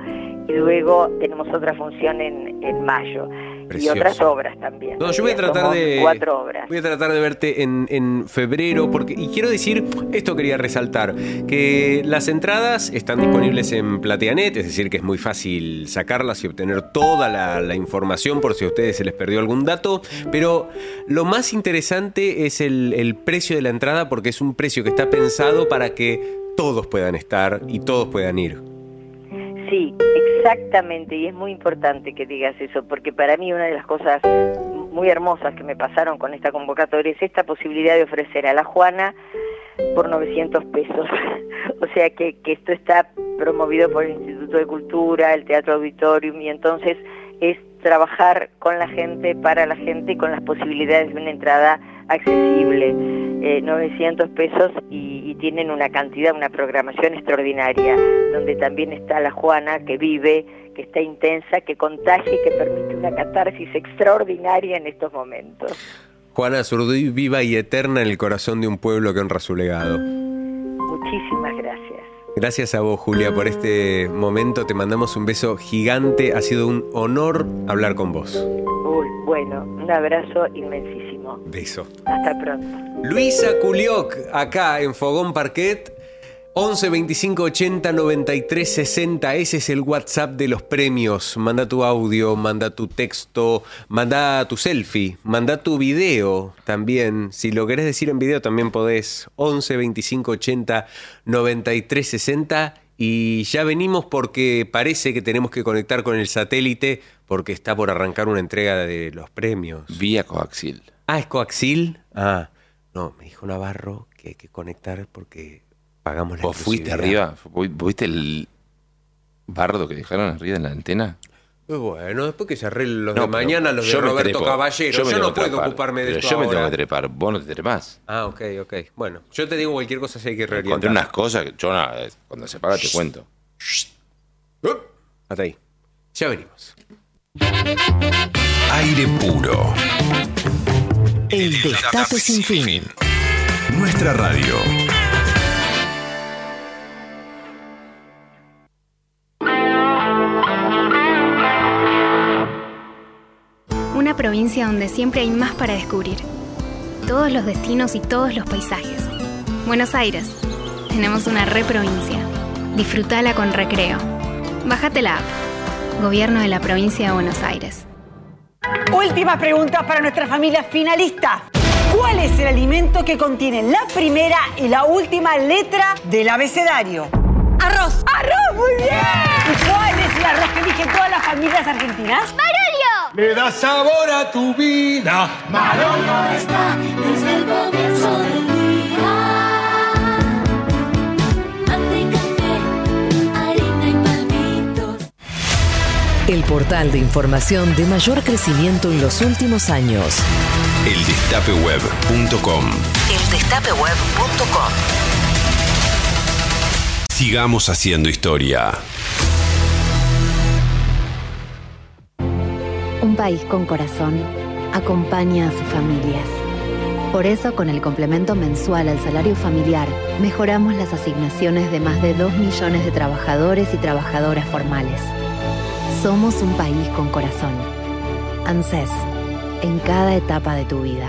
Y luego tenemos otra función en, en mayo. Precioso. Y otras obras también. No, yo voy a tratar de. Cuatro obras. Voy a tratar de verte en, en febrero. porque Y quiero decir, esto quería resaltar: que las entradas están disponibles en Plateanet, es decir, que es muy fácil sacarlas y obtener toda la, la información por si a ustedes se les perdió algún dato. Pero lo más interesante es el, el precio de la entrada, porque es un precio que está pensado para que todos puedan estar y todos puedan ir. Sí, exactamente, y es muy importante que digas eso, porque para mí una de las cosas muy hermosas que me pasaron con esta convocatoria es esta posibilidad de ofrecer a la Juana por 900 pesos. o sea que, que esto está promovido por el Instituto de Cultura, el Teatro Auditorium, y entonces es trabajar con la gente, para la gente y con las posibilidades de una entrada accesible. Eh, 900 pesos y, y tienen una cantidad, una programación extraordinaria, donde también está la Juana que vive, que está intensa, que contagia y que permite una catarsis extraordinaria en estos momentos. Juana Zurduy, viva y eterna en el corazón de un pueblo que honra su legado. Muchísimas gracias. Gracias a vos, Julia, por este momento. Te mandamos un beso gigante. Ha sido un honor hablar con vos. Uy, bueno, un abrazo inmensísimo. Beso. Hasta pronto. Luisa Culioc, acá en Fogón Parquet. 11 25 80 93 60. Ese es el WhatsApp de los premios. Manda tu audio, manda tu texto, manda tu selfie, manda tu video también. Si lo querés decir en video también podés. 11 25 80 93 60. Y ya venimos porque parece que tenemos que conectar con el satélite porque está por arrancar una entrega de los premios. Vía coaxil. Ah, es coaxil. Ah, no, me dijo Navarro que hay que conectar porque pagamos la ¿Vos fuiste arriba? ¿Vos ¿Viste el bardo que dejaron arriba en la antena? Y Bueno, después que se arreglen los No, de mañana, los de yo Roberto trepo. Caballero. Yo, me no puedo trepar. ocuparme de Pero esto Yo me tengo que trepar. Vos no te trepás. Ah, ok, ok. Bueno, yo te digo cualquier cosa si hay que Encontré reorientar. unas cosas que yo no, eh, cuando se paga te cuento. Hasta ahí. Ya venimos. Aire puro. El Destape Sin Fin. Nuestra radio. Una provincia donde siempre hay más para descubrir. Todos los destinos y todos los paisajes. Buenos Aires. Tenemos una re provincia. Disfrutala con recreo. Bájate la app. Gobierno de la provincia de Buenos Aires. Última pregunta para nuestra familia finalista. ¿Cuál es el alimento que contiene la primera y la última letra del abecedario? Arroz. ¡Arroz! ¡Muy bien! ¿Y cuál es el arroz que eligen todas las familias argentinas? Le da sabor a tu vida. Marola está desde el comienzo del día. Ante café, harina y palmitos. El portal de información de mayor crecimiento en los últimos años. Eldestapeweb.com. Eldestapeweb.com. Sigamos haciendo historia. Un país con corazón acompaña a sus familias. Por eso, con el complemento mensual al salario familiar, mejoramos las asignaciones de más de 2 millones de trabajadores y trabajadoras formales. Somos un país con corazón. ANSES, en cada etapa de tu vida.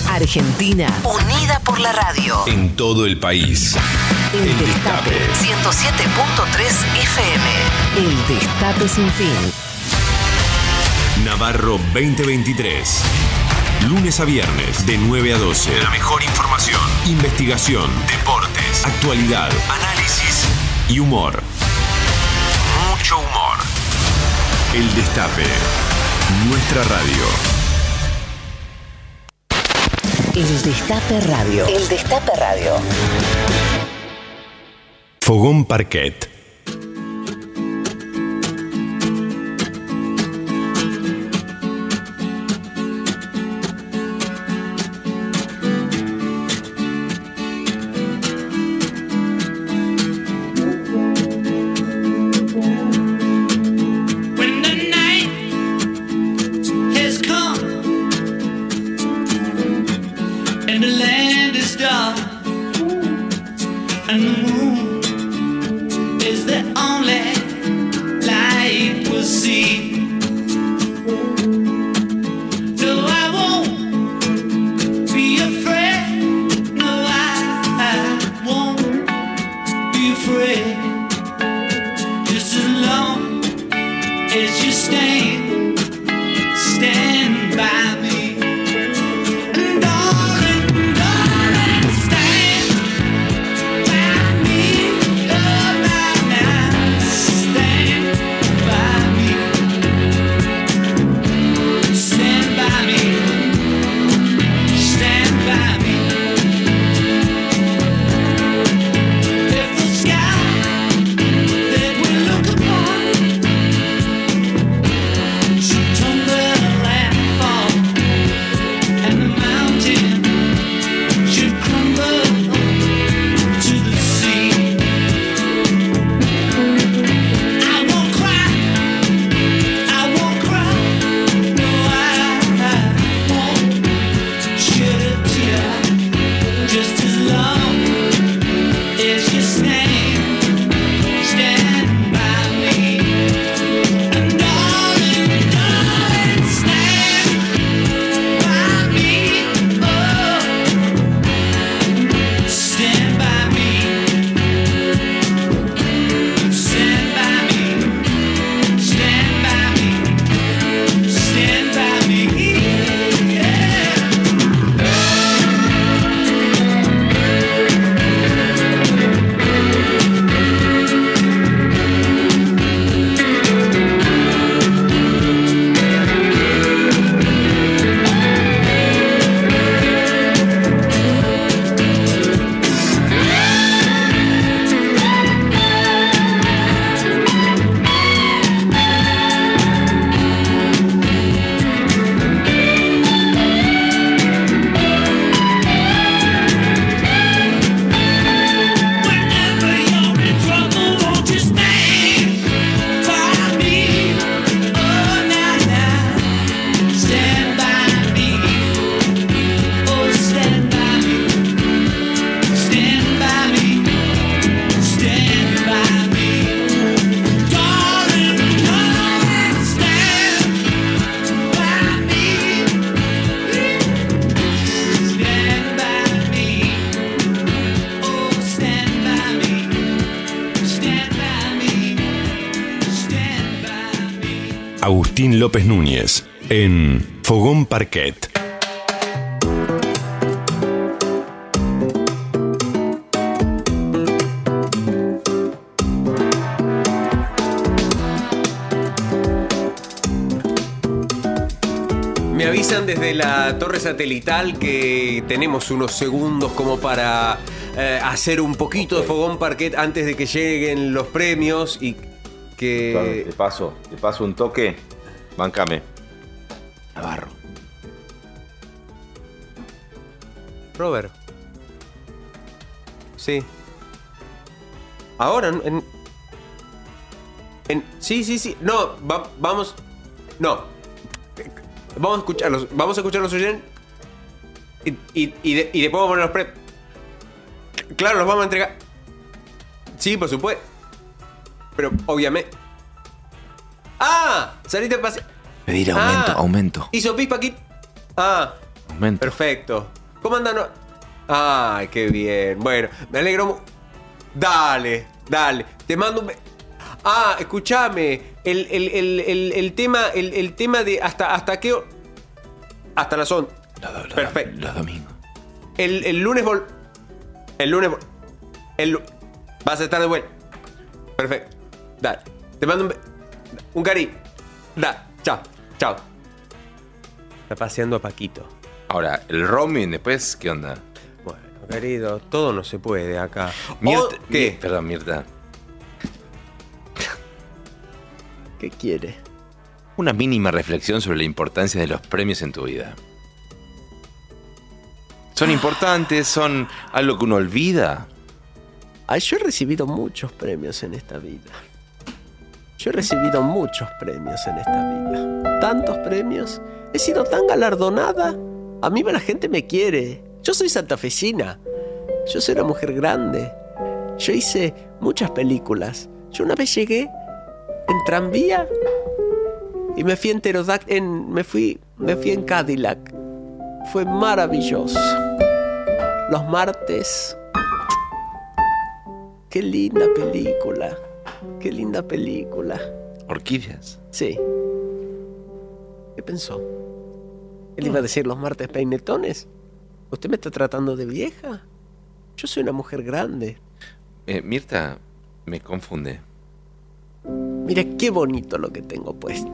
Argentina, unida por la radio. En todo el país. El Destape 107.3 FM. El Destape sin fin. Navarro 2023. Lunes a viernes, de 9 a 12. La mejor información, investigación, deportes, actualidad, análisis y humor. Mucho humor. El Destape. Nuestra radio. El Destape Radio. El Destape Radio. Fogón Parquet. Satelital que tenemos unos segundos como para eh, hacer un poquito de fogón parquet antes de que lleguen los premios y que... Claro, te paso, te paso un toque. Bancame. Navarro. Robert. Sí. Ahora, en... en- sí, sí, sí. No, va- vamos... No. Vamos a escucharlos. Vamos a escucharlos oyentes. Y, y, de- y después vamos a poner los pre... Claro, los vamos a entregar. Sí, por supuesto. Pero obviamente... ¡Ah! Saliste a pase... Pedir aumento, Ah. aumento, ¿Hizo pispa aquí? Ah, aumento. Perfecto. ¿Cómo andan? Ay, qué bien. Bueno, me alegro. Dale, dale. Te mando un. Ah, escúchame. El, el, el, el, tema, el, el tema de hasta, hasta qué. Hasta las 11. Perfecto. Los domingos. El, el lunes vol. El lunes vol. El Vas a estar de vuelta. Perfecto. Dale. Te mando un. Un cariño. Dale. Chao. Chao. Está paseando a Paquito. Ahora, el roaming después, ¿qué onda? Bueno, querido, todo no se puede acá. Mirta, O- ¿Qué? Mi- perdón, Mirta. ¿Qué quiere? Una mínima reflexión sobre la importancia de los premios en tu vida. ¿Son importantes? ¿Son algo que uno olvida? Yo he recibido muchos premios en esta vida. Yo he recibido muchos premios en esta vida. Tantos premios. He sido tan galardonada. A mí la gente me quiere. Yo soy santafesina. Yo soy una mujer grande. Yo hice muchas películas. Yo una vez llegué en tranvía y me fui en en me fui en Cadillac. Fue maravilloso. Los martes Qué linda película. Qué linda película. ¿Orquídeas? Sí. ¿Qué pensó? ¿Él iba a decir los martes peinetones? ¿Usted me está tratando de vieja? Yo soy una mujer grande. Eh, Mirta, me confunde. Mira qué bonito lo que tengo puesto.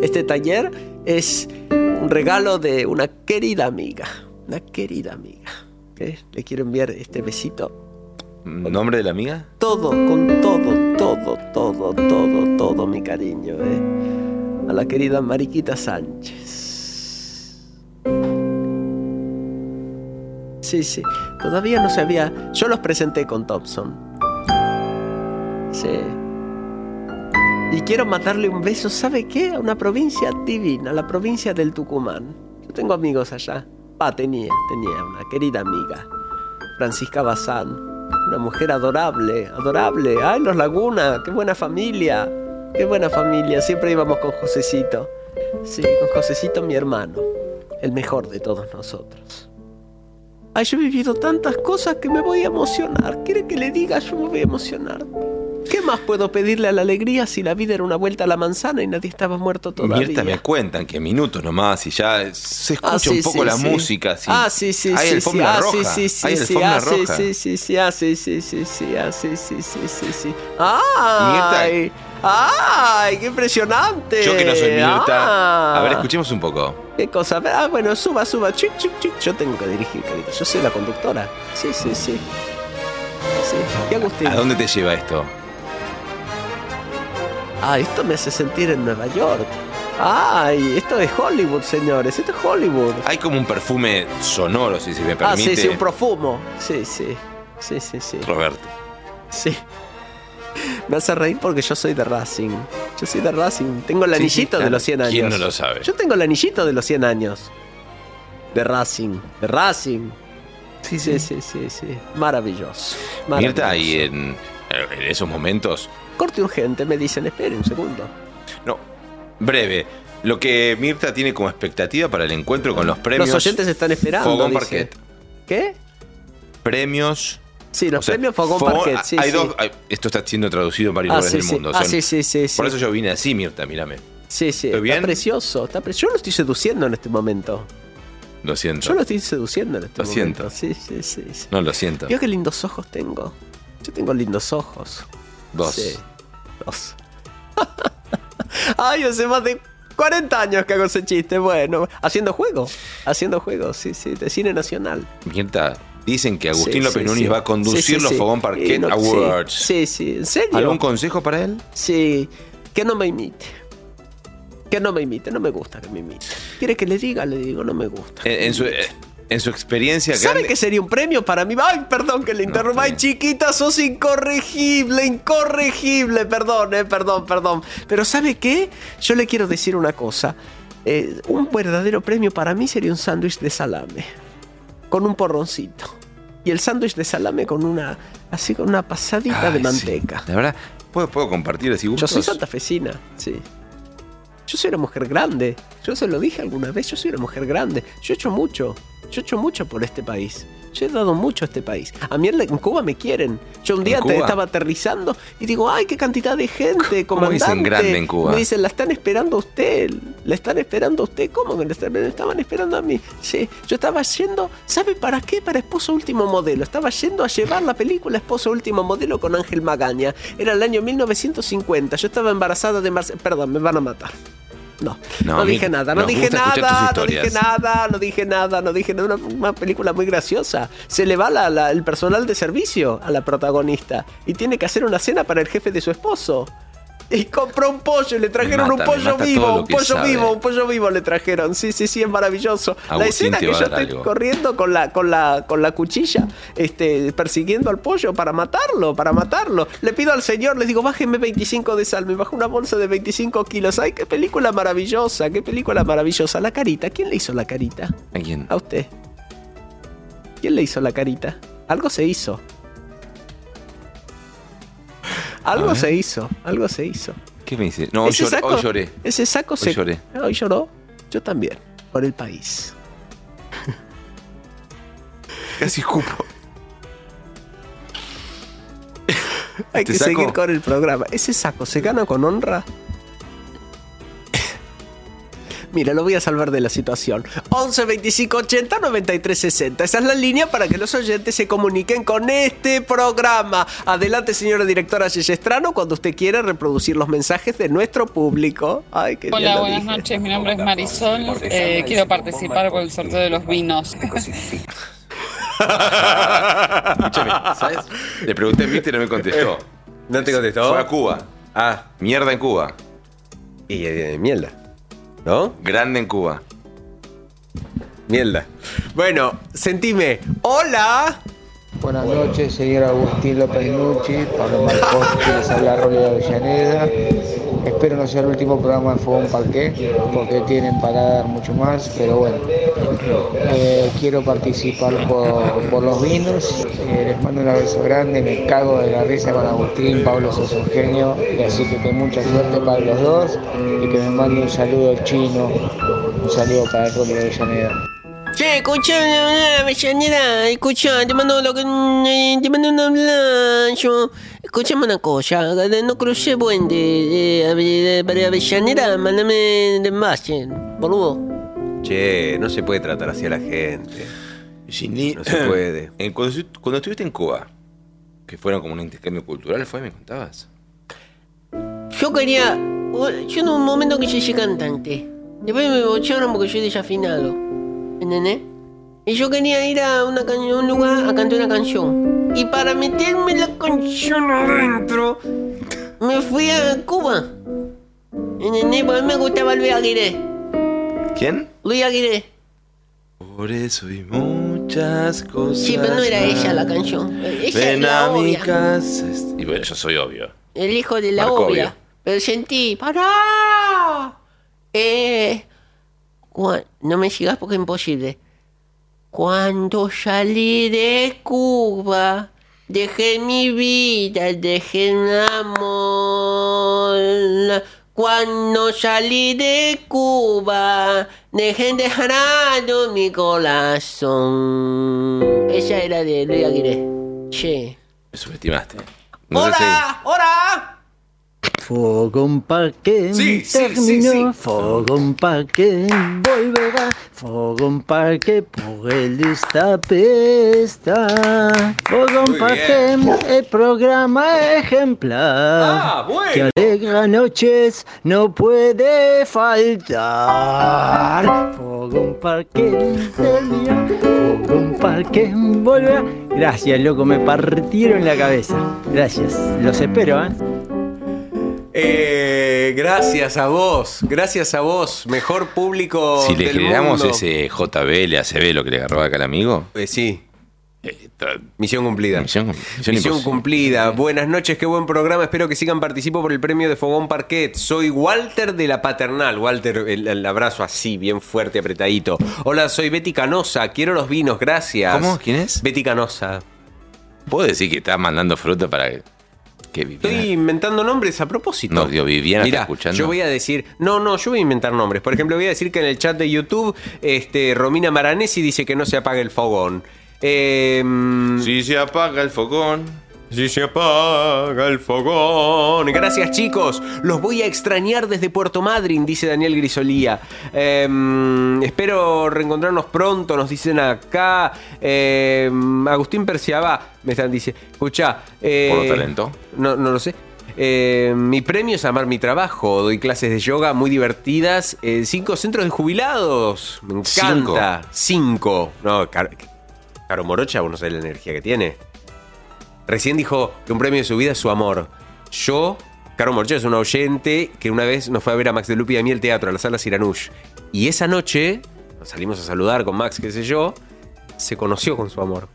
Este taller es un regalo de una querida amiga. Una querida amiga. ¿Qué? Le quiero enviar este besito ¿Nombre de la amiga? todo, con todo, todo, todo, todo, todo mi cariño, ¿eh? A la querida Mariquita Sánchez. Sí, sí. Todavía no se había. Yo los presenté con Thompson. Sí. Y quiero mandarle un beso, ¿sabe qué? A una provincia divina, la provincia del Tucumán. Yo tengo amigos allá. Pa, tenía, tenía una querida amiga. Francisca Bazán. Una mujer adorable, adorable. Ay, los Laguna, qué buena familia. Qué buena familia. Siempre íbamos con Josecito. Sí, con Josecito mi hermano. El mejor de todos nosotros. Ay, yo he vivido tantas cosas que me voy a emocionar. ¿Quiere que le diga? Yo me voy a emocionar. ¿Qué más puedo pedirle a la alegría si la vida era una vuelta a la manzana y nadie estaba muerto todavía? Mirta, me cuentan que minutos nomás y ya se escucha Ah, sí, un poco sí, la sí. música. Ah, sí, sí, Hay sí, sí. Ah, roja. sí, sí, sí, Hay sí. alfombra Ah, sí, roja. sí, sí, sí. Ah, sí, sí, sí, sí. Ah, sí, sí, sí, sí, sí. ¡Ay! ¡Ay! ¡Qué impresionante! Yo que no soy Mirta. Ah. A ver, escuchemos un poco. ¿Qué cosa? Ah, bueno, suba, suba. Chic, chic, chic. Yo tengo que dirigir, querido. Yo soy la conductora. Sí, sí, sí. Sí. ¿Qué? ¿A dónde te lleva esto? Ah, esto me hace sentir en Nueva York. Ay, esto es Hollywood, señores. Esto es Hollywood. Hay como un perfume sonoro, si se me Ah, permite. sí, sí, un profumo. Sí, sí. Sí, sí, sí. Roberto. Sí. Me hace reír porque yo soy de Racing. Yo soy de Racing. Tengo el Sí, sí, anillito de los 100 años. ¿Quién no lo sabe? Yo tengo el anillito de los 100 años. De Racing. De Racing. Sí, sí, sí, sí, sí. Maravilloso. Mirta, Maravilloso. y en, en esos momentos, Corte urgente, me dicen, espere un segundo. no, breve, lo que Mirta tiene como expectativa para el encuentro con los premios. Los oyentes están esperando. Fogón dice. Parquet. ¿Qué? Premios. Sí, los o sea, premios Fogón Parquet. Sí, hay sí. dos, hay- esto está siendo traducido en varios Ah, lugares sí, del mundo. Ah, son- sí, sí, sí. Por eso yo vine así, Mirta, mírame. Sí, sí, ¿Estoy está bien? precioso. Está pre- Yo lo estoy seduciendo en este momento. Lo siento. Yo lo estoy seduciendo en este Lo momento. siento. Sí, sí, sí. No, lo siento. Vio qué lindos ojos tengo. Yo tengo lindos ojos. Dos. Sí, dos. Ay, hace más de 40 años que hago ese chiste. Bueno, haciendo juego. Haciendo juegos, sí, sí, de cine nacional. Mirta, dicen que Agustín Sí, López sí, Núñez sí. va a conducir los. Fogón Parquet no- Awards. Sí, sí, ¿en serio? ¿Algún consejo para él? Sí, que no me imite. Que no me imite, no me gusta que me imite. ¿Quiere que le diga? Le digo, no me gusta. En, en su, eh, en su experiencia ¿Sabe grande- qué sería un premio para mí? Ay, perdón que le interrumpa. Ay, chiquita, sos incorregible, incorregible. Perdón, eh, perdón, perdón. Pero ¿sabe qué? Yo le quiero decir una cosa. Eh, un verdadero premio para mí sería un sándwich de salame. Con un porroncito. Y el sándwich de salame con una. Así con una pasadita de Ay, sí. manteca. La verdad, ¿puedo, puedo compartir así Yo soy santafesina, sí. Yo soy una mujer grande. Yo se lo dije alguna vez, yo soy una mujer grande. Yo he hecho mucho. Yo he hecho mucho por este país. Yo he dado mucho a este país. A mí en, Cuba me quieren. Yo un día ¿En te- estaba aterrizando y digo, ay, qué cantidad de gente, ¿Cómo comandante. dicen grande en Cuba? Me dicen, la están esperando a usted. La están esperando a usted. ¿Cómo que la estaban esperando a mí? Sí, yo estaba yendo, ¿sabe para qué? Para Esposo Último Modelo. Estaba yendo a llevar la película Esposo Último Modelo con Ángel Magaña. Era el año 1950. Yo estaba embarazada de Marcelo. Perdón, me van a matar. No, No, no, dije nada, no dije nada, no dije nada, no dije nada, no dije nada. Una, una película muy graciosa. Se le va la- la- el personal de servicio a la protagonista y tiene que hacer una cena para el jefe de su esposo. Y compró un pollo, le trajeron mata, un pollo vivo, un pollo sabe. vivo, un pollo vivo le trajeron. Sí, sí, sí, es maravilloso. la escena que yo estoy algo. corriendo con la, con la, con la cuchilla, este, persiguiendo al pollo para matarlo, para matarlo. Le pido al señor, le digo, bájeme 25 de sal, me bajó una bolsa de 25 kilos. Ay, qué película maravillosa, qué película maravillosa. La carita, ¿quién le hizo la carita? ¿A quién? A usted. ¿Quién le hizo la carita? Algo se hizo. Algo se hizo, algo se hizo. ¿Qué me dice? No, hoy Ese saco- Hoy lloré. Ese saco Hoy se. lloré. Hoy lloró. Yo también. Por el país. Casi escupo. Hay ¿Este que saco? seguir con el programa. ¿Ese saco se gana con honra? Mira, lo voy a salvar de la situación. 11 25 80 93 60. Esa es la línea para que los oyentes se comuniquen con este programa. Adelante, señora directora Yeyestrano, cuando usted quiera reproducir los mensajes de nuestro público. Ay, Hola, buenas dije. noches. Mi nombre es Marisol. Eh, quiero participar por el sorteo de los vinos. Escúchame, ¿sabes? Le pregunté a Mirta y no me contestó. ¿No te contestó? Fue a Cuba. Ah, Mierda en Cuba. y eh, mierda. ¿No? Grande en Cuba. Mierda. Bueno, sentime. Hola. Buenas noches, señor Agustín López Nucci, Pablo Marcos, les habla Rolly de Avellaneda. Espero no sea el último programa de Fogón Parqué, porque tienen para dar mucho más, pero bueno. Eh, quiero participar por, por los vinos. Eh, les mando un abrazo grande, me cago de la risa con Agustín, Pablo sos un genio, y así que ten mucha suerte para los dos y que me mande un saludo al chino, un saludo para el Rolly de Avellaneda. Che, escucha, Avellaneda, escucha, te mando lo que eh, te mando un abrazo. Escúchame una cosa, no crucé puente eh, Ave- para Avellaneda, mándame de envase, boludo. Che, no se puede tratar así a la gente. Ginny, No se puede. En- cuando, cuando estuviste en Cuba, que fueron como un intercambio cultural, ¿fue? ¿Me contabas? Yo quería, yo en un momento que llegué cantante, después me bocharon porque yo desafinado, ¿entendés? Y yo quería ir a una can- a un lugar a cantar una canción. Y para meterme la canción adentro, me fui a Cuba. ¿Entendés? Porque a mí me gustaba Luis Aguirre. ¿Quién? Luis Aguirre. Por eso y muchas cosas. Sí, pero no era más. ella la canción. Ella es Ven la a mi obvia. casa. Y bueno, yo soy obvio. El hijo de la Marcovio. obvia. Pero sentí, ¡pará! Eh, no me sigas porque es imposible. Cuando salí de Cuba, dejé mi vida, dejé el amor. Cuando salí de Cuba, dejé dejarado mi corazón. Ella era de Luis Aguirre. Che. Me subestimaste. No sé ¡Hola! ¡Hola! Fogón Parque Sí, sí, terminó, sí, sí. Fogón Parque volverá, Fogón Parque por el destape está. Fogón Muy Parque, el programa ejemplar Ah, bueno. que alegra noches no puede faltar. Fogón Parque terminó, Fogón Parque volverá. Gracias, loco, me partieron la cabeza. Gracias, los espero, ¿eh? Eh, gracias a vos, gracias a vos, mejor público Si le del generamos mundo. ese JBL, ACB, lo que le agarró acá al amigo. Eh, sí. Misión cumplida. Misión, cumplida. Buenas noches, qué buen programa. Espero que sigan participando por el premio de Fogón Parquet. Soy Walter de la Paternal. Walter, el, el abrazo así, bien fuerte, apretadito. Hola, soy Betty Canosa. Quiero los vinos, gracias. ¿Cómo? ¿Quién es? Betty Canosa. ¿Puedo decir que estás mandando fruta para que, Estoy inventando nombres a propósito. No, digo, Viviana Mirá, está escuchando. Yo voy a decir, no, no, yo voy a inventar nombres. Por ejemplo, voy a decir que en el chat de YouTube, este, Romina Maranesi dice que no se apague el fogón. Eh, si se apaga el fogón. Si se apaga el fogón. Gracias, chicos. Los voy a extrañar desde Puerto Madryn, dice Daniel Grisolía. Eh, espero reencontrarnos pronto, nos dicen acá. Eh, Agustín Perciaba, me están diciendo. Escucha. eh, ¿Por talento? No, no lo sé. Eh, mi premio es amar mi trabajo. Doy clases de yoga muy divertidas. en cinco centros de jubilados. Me encanta. Cinco. No, Car- Caro Morocha, vos no sabés la energía que tiene. Recién dijo que un premio de su vida es su amor. Yo, Caro Morocha es un oyente que una vez nos fue a ver a Max de Lupi y a mí al teatro, a la sala Siranush. Y esa noche, nos salimos a saludar con Max, qué sé yo, se conoció con su amor.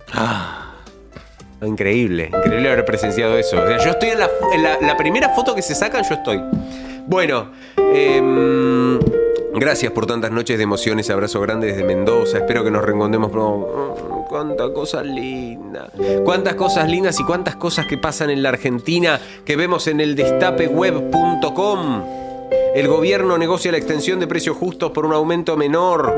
Increíble, increíble haber presenciado eso. O sea, yo estoy en la, en la- la primera foto que se sacan, yo estoy. Bueno, em, gracias por tantas noches de emociones. Abrazo grande desde Mendoza. Espero que nos reencontremos. pronto. Cuántas cosas lindas. Cuántas cosas lindas y cuántas cosas que pasan en la Argentina que vemos en el destapeweb.com. El gobierno negocia la extensión de precios justos por un aumento menor.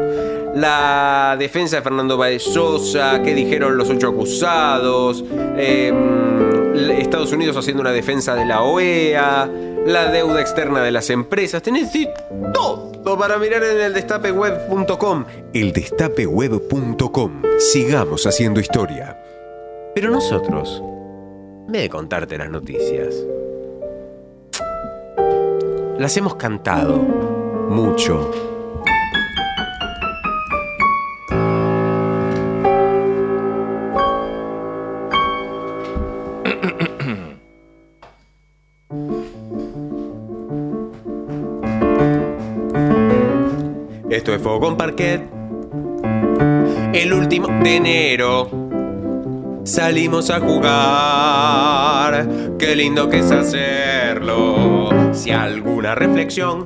La defensa de Fernando Baez Sosa, qué dijeron los ocho acusados. Em, Estados Unidos haciendo una defensa de la OEA. La deuda externa de las empresas. Tenés todo para mirar en el destapeweb.com. Eldestapeweb.com. Sigamos haciendo historia. Pero nosotros, vez de contarte las noticias, las hemos cantado mucho. Esto es con Parquet. El último de enero salimos a jugar. Qué lindo que es hacerlo. Si alguna reflexión.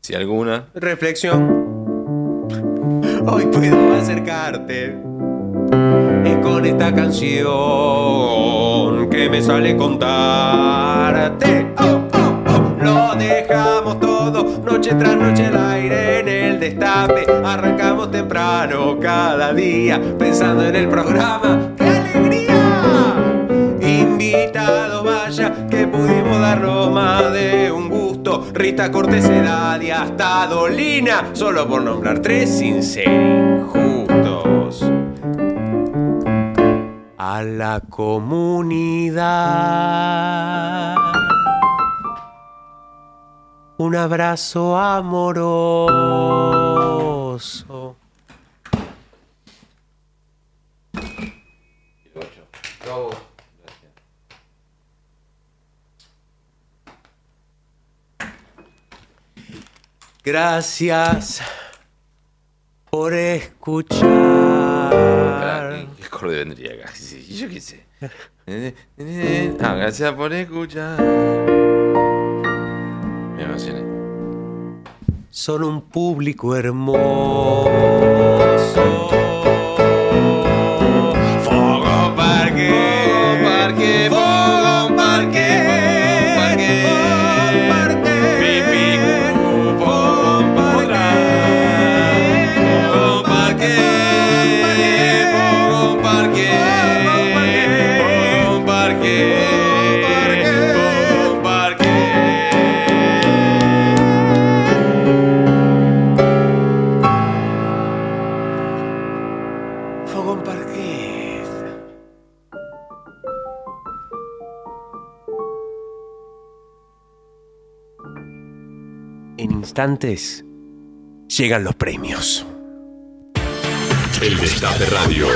Si alguna. Reflexión. Hoy puedo acercarte. Es con esta canción que me sale contarte. Oh. Lo dejamos todo, noche tras noche al aire en el destape. Arrancamos temprano cada día, pensando en el programa. ¡Qué alegría! Invitados, vaya, que pudimos darnos más de un gusto. Rita Cortés, Edad y hasta Dolina, solo por nombrar tres sin ser injustos a la comunidad. Un abrazo amoroso. Gracias por escuchar. ¿Qué acorde vendría acá? Yo qué sé. Ah, gracias por escuchar. Me. Son un público hermoso. Instantes llegan los premios. El Destape Radio.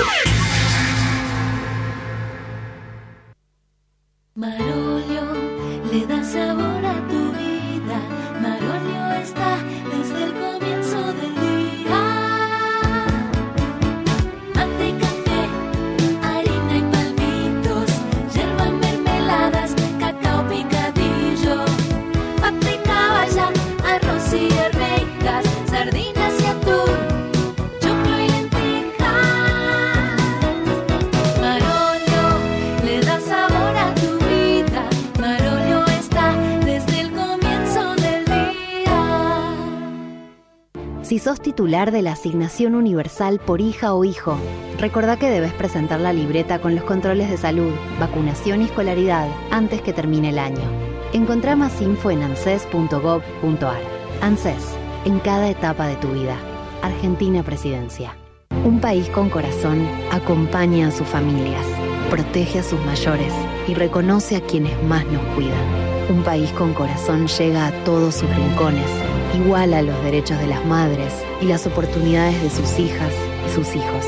De la asignación universal por hija o hijo, recordá que debes presentar la libreta con los controles de salud, vacunación y escolaridad antes que termine el año. Encontrá más info en anses.gov.ar. ANSES, en cada etapa de tu vida. Argentina Presidencia. Un país con corazón acompaña a sus familias, protege a sus mayores y reconoce a quienes más nos cuidan. Un país con corazón llega a todos sus rincones, iguala los derechos de las madres y las oportunidades de sus hijas y sus hijos.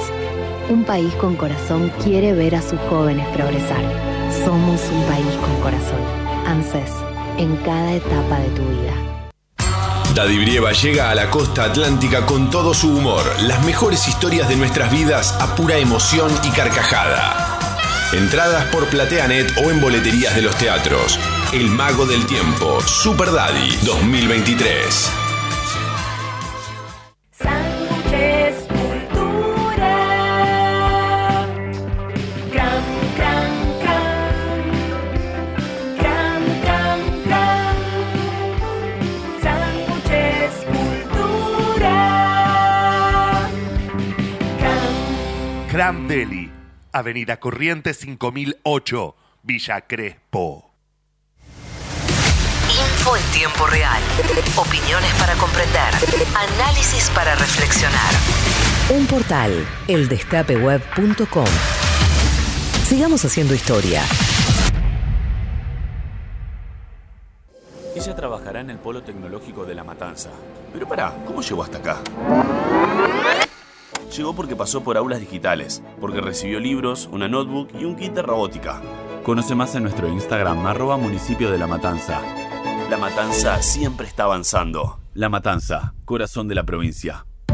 Un país con corazón quiere ver a sus jóvenes progresar. Somos un país con corazón. ANSES, en cada etapa de tu vida. Daddy Brieva llega a la costa atlántica con todo su humor, las mejores historias de nuestras vidas a pura emoción y carcajada. Entradas por PlateaNet o en boleterías de los teatros. El Mago del Tiempo, Super Daddy 2023. Sánchez Cultura. Cram, cram, cram. Sánchez Cultura. Cram. Cram Deli, Avenida Corrientes 5008, Villa Crespo. Info en tiempo real. Opiniones para comprender. Análisis para reflexionar. Un portal, eldestapeweb.com. Sigamos haciendo historia. Ella trabajará en el Polo Tecnológico de La Matanza. Pero pará, ¿cómo llegó hasta acá? Llegó porque pasó por aulas digitales, porque recibió libros, una notebook y un kit de robótica. Conoce más en nuestro Instagram, arroba municipio de La Matanza. La Matanza siempre está avanzando. La Matanza, corazón de la provincia.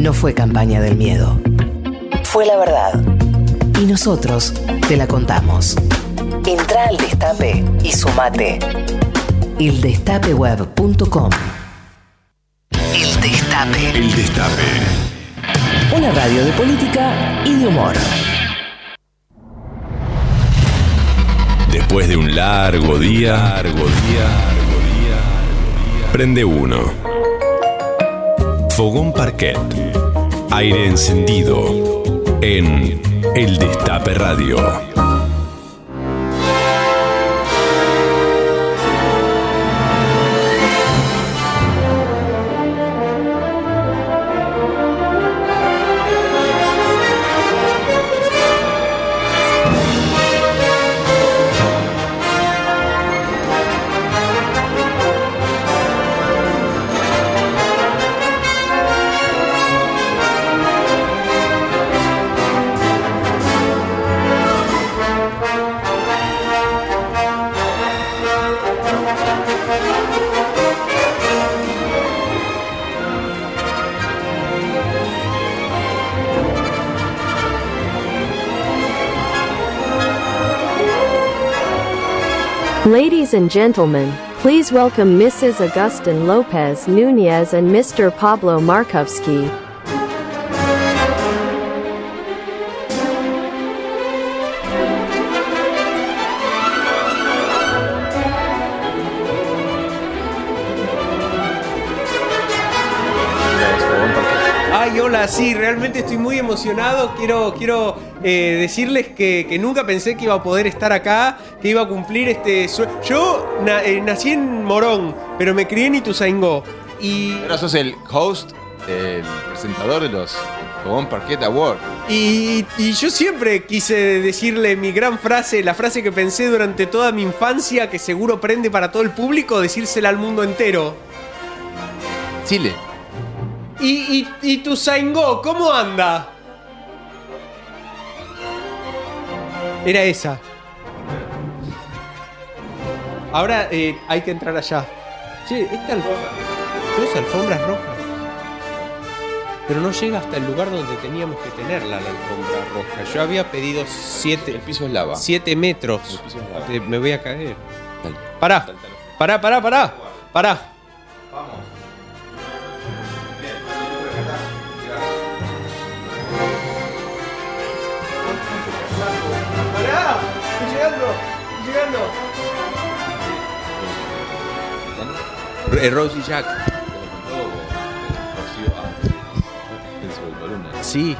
No fue campaña del miedo. Fue la verdad. Y nosotros te la contamos. Entra al destape y sumate. Eldestapeweb.com El Destape. El Destape. Una radio de política y de humor. Después de un largo día, largo día, largo día, prende uno. Fogón Parquet. Aire encendido. En El Destape Radio. Ladies and gentlemen, please welcome Mrs. Augustin Lopez Nunez and Mr. Pablo Markovsky. Sí, realmente estoy muy emocionado. Quiero, quiero eh, decirles que, que nunca pensé que iba a poder estar acá, que iba a cumplir este sueño. Yo na- eh, nací en Morón, pero me crié en Ituzaingó. Y, Ahora sos el host, el presentador de los Fogón Parquet Award. y, y yo siempre quise decirle mi gran frase, la frase que pensé durante toda mi infancia, que seguro prende para todo el público, decírsela al mundo entero. Chile. Y, y, y Ituzaingó, ¿cómo anda? Era esa. Ahora eh, hay que entrar allá. Che, esta alfombra. Dos alfombras rojas. Pero no llega hasta el lugar donde teníamos que tenerla la alfombra roja. Yo había pedido siete. El piso es lava. Siete metros. El piso es lava. Me voy a caer. Pará. Pará, pará, pará. Pará. Pará. Llegando. Eh, Rosie Jack. Sí.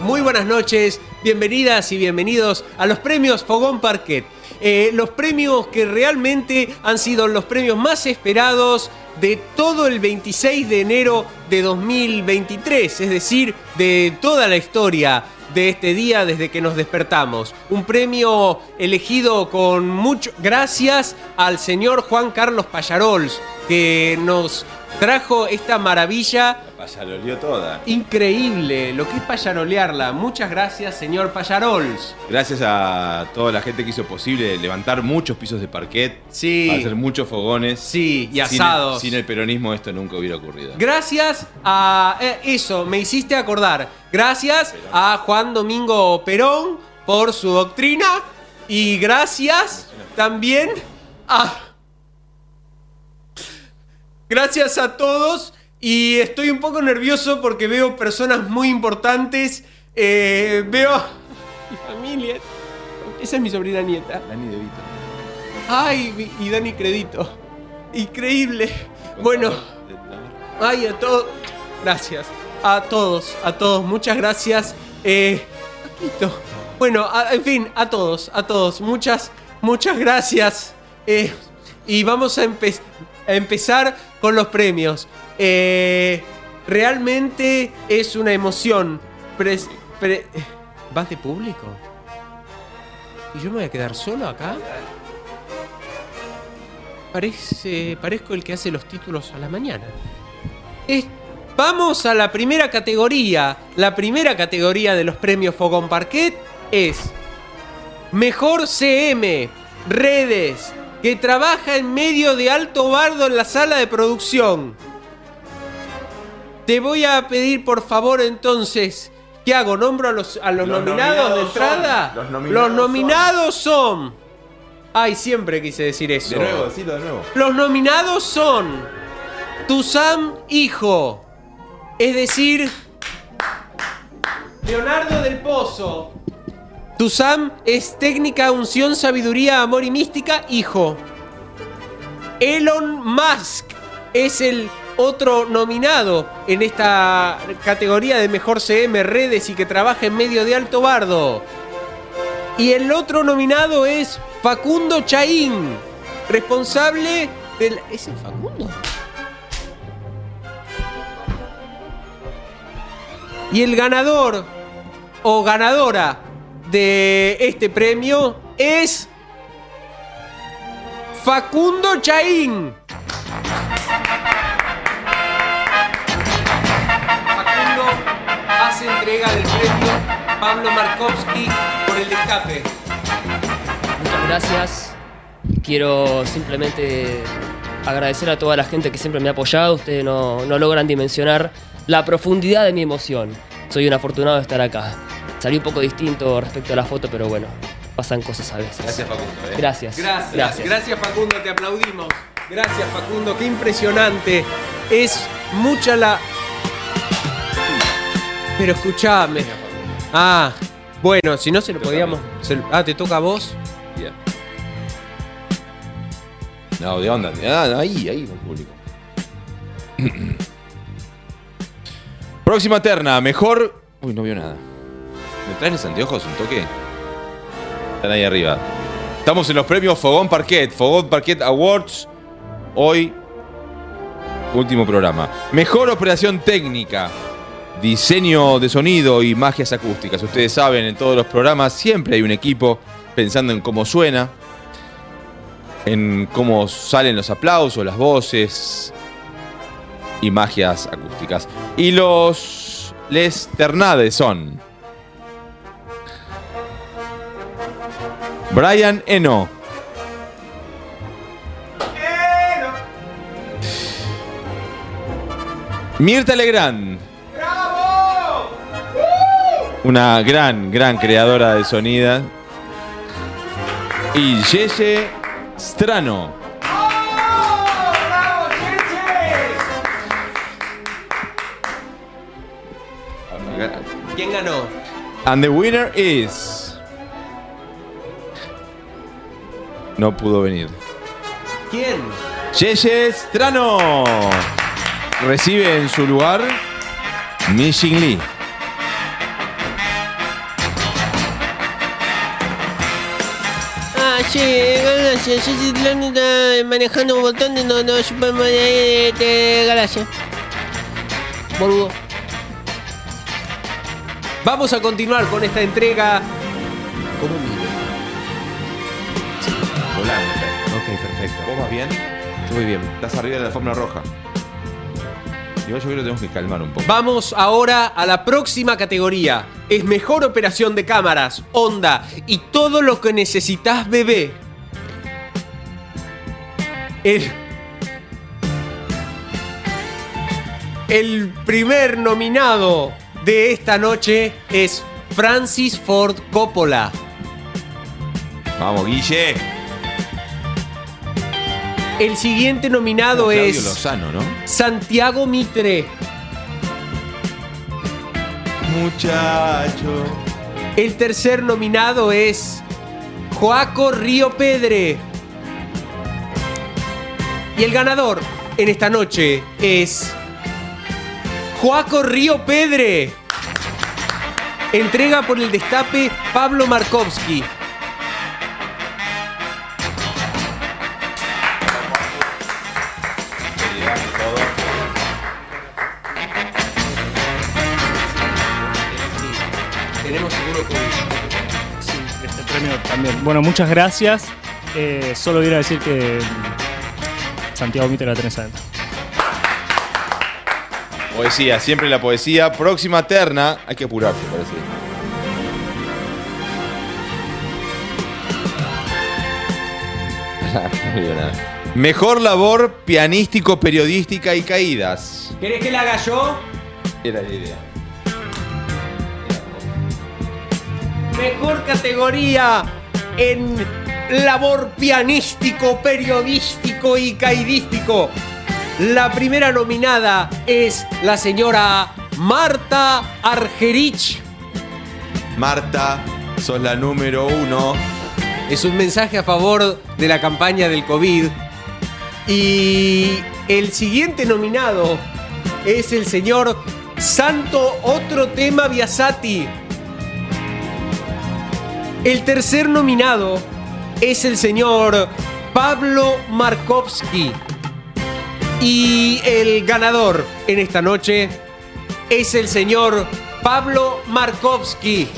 Muy buenas noches, bienvenidas y bienvenidos a los premios Fogón Parquet. Eh, los premios que realmente han sido los premios más esperados de todo el 26 de enero de 2023, es decir, de toda la historia de este día desde que nos despertamos. Un premio elegido con mucho gracias al señor Juan Carlos Payarols, que nos trajo esta maravilla Olió toda. increíble, lo que es payarolearla. Muchas gracias, señor Payarols. Gracias a toda la gente que hizo posible levantar muchos pisos de parquet. Sí. Hacer muchos fogones. Sí, y Sin el- asados. Sin el, peronismo esto nunca hubiera ocurrido. Gracias a eh, eso, me hiciste acordar. Gracias a Juan Domingo Perón por su doctrina y gracias también a Gracias a todos y estoy un poco nervioso porque veo personas muy importantes. eh, veo a mi familia. Esa es mi sobrina nieta. Dani De Vito. Ay, y Dani Credito. Increíble. Bueno. Ay, a todos. Gracias. A todos, a todos. Muchas gracias. Eh. Paquito. Bueno, a- en fin, a todos, a todos. Muchas, muchas gracias. Eh, y vamos a, empe- a empezar con los premios. Eh, realmente es una emoción. ¿Vas de público? ¿Y yo me voy a quedar solo acá? Parece, parezco el que hace los títulos a la mañana. Vamos a la primera categoría. La primera categoría de los premios Fogón Parquet es Mejor CM, redes, que trabaja en medio de alto bardo en la sala de producción. Te voy a pedir por favor entonces, ¿qué hago? ¿Nombro a los, a los, Los nominados, de entrada? son- los nominados Los nominados son... Ay, siempre quise decir eso. De nuevo, decilo de nuevo. Los nominados son Tusam Hijo, es decir, Leonardo del Pozo. Tusam es técnica, unción, sabiduría, amor y mística, hijo. Elon Musk es el otro nominado en esta categoría de mejor CM redes y que trabaja en medio de alto bardo. Y el otro nominado es Facundo Chaín, responsable del... ¿Es el Facundo? Y el ganador o ganadora de este premio es Facundo Chaín. Facundo hace entrega del premio Pablo Markovsky por el escape. Muchas gracias. Quiero simplemente agradecer a toda la gente que siempre me ha apoyado. Ustedes no, no logran dimensionar la profundidad de mi emoción. Soy un afortunado de estar acá. Salí un poco distinto respecto a la foto, pero bueno, pasan cosas a veces. Gracias, Facundo. ¿eh? Gracias. Gracias, gracias, Facundo, te aplaudimos. Gracias Facundo, qué impresionante. Es mucha la... Pero escúchame. Ah, bueno, si no se lo podíamos... se lo- Ah, ¿te toca a vos? Bien. No, de onda. Ah, ahí, ahí, público. Próxima terna, mejor. Uy, no veo nada. ¿Me traes los anteojos un toque? Están ahí arriba. Estamos en los premios Fogón Parquet. Fogón Parquet Awards. Hoy, último programa. Mejor operación técnica. Diseño de sonido y magias acústicas. Ustedes saben, en todos los programas siempre hay un equipo pensando en cómo suena, en cómo salen los aplausos, las voces y magias acústicas. Y los les ternades son Brian Eno. Mirta Legrand. Una gran, gran creadora de sonido. Y Yeye Strano. ¿Quién ganó? And the winner is. No pudo venir. ¿Quién? Yeye Strano. Recibe en su lugar Mixin Lee. Ah, sí, gracias. Yo tratando de- manejando un botón de no, no, Superman, eh, eh, gracias. Boludo. Vamos a continuar con esta entrega. ¿Cómo Ok, perfecto. ¿Vos vas bien? Muy bien. Estás arriba de la fórmula roja. Igual yo creo que tenemos que calmar un poco. Vamos ahora a la próxima categoría. Es mejor operación de cámaras, onda y todo lo que necesitas, bebé. El, el primer nominado de esta noche es Francis Ford Coppola. Vamos, Guille. El siguiente nominado Claudio es Lozano, ¿no? Santiago Mitre. Muchacho. El tercer nominado es Joaco Río Pedre. Y el ganador en esta noche es Joaco Río Pedre. Entrega por el destape Pablo Markovsky. También. Bueno, muchas gracias. Eh, solo quiero decir que Santiago Mitre la tenés adentro. Poesía, siempre la poesía. Próxima terna. Hay que apurarse, parece. No digo nada. Mejor labor pianístico, periodística y caídas. ¿Querés que la haga yo? Era la idea. Mejor categoría en labor pianístico, periodístico y caidístico. La primera nominada es la señora Marta Argerich. Marta, sos la número uno. Es un mensaje a favor de la campaña del COVID. Y el siguiente nominado es el señor Santo Otro Tema Biasati. El tercer nominado es el señor Pablo Markovsky. Y el ganador en esta noche es el señor Pablo Markovsky.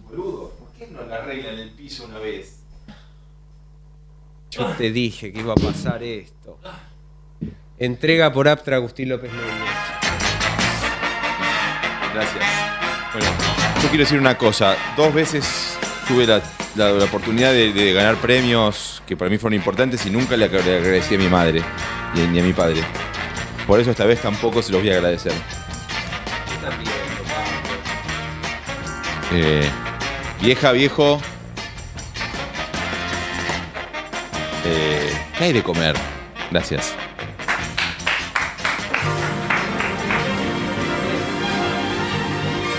Boludo, ¿por qué no la arreglan el piso una vez? Yo te dije que iba a pasar esto. Entrega por Aptra Agustín López Núñez. Gracias. Bueno, yo quiero decir una cosa. Dos veces tuve la, la- la oportunidad de, de ganar premios que para mí fueron importantes y nunca le, ag- le agradecí a mi madre y ni a mi padre. Por eso esta vez tampoco se los voy a agradecer. Eh, vieja, viejo. Eh, ¿Qué hay de comer? Gracias.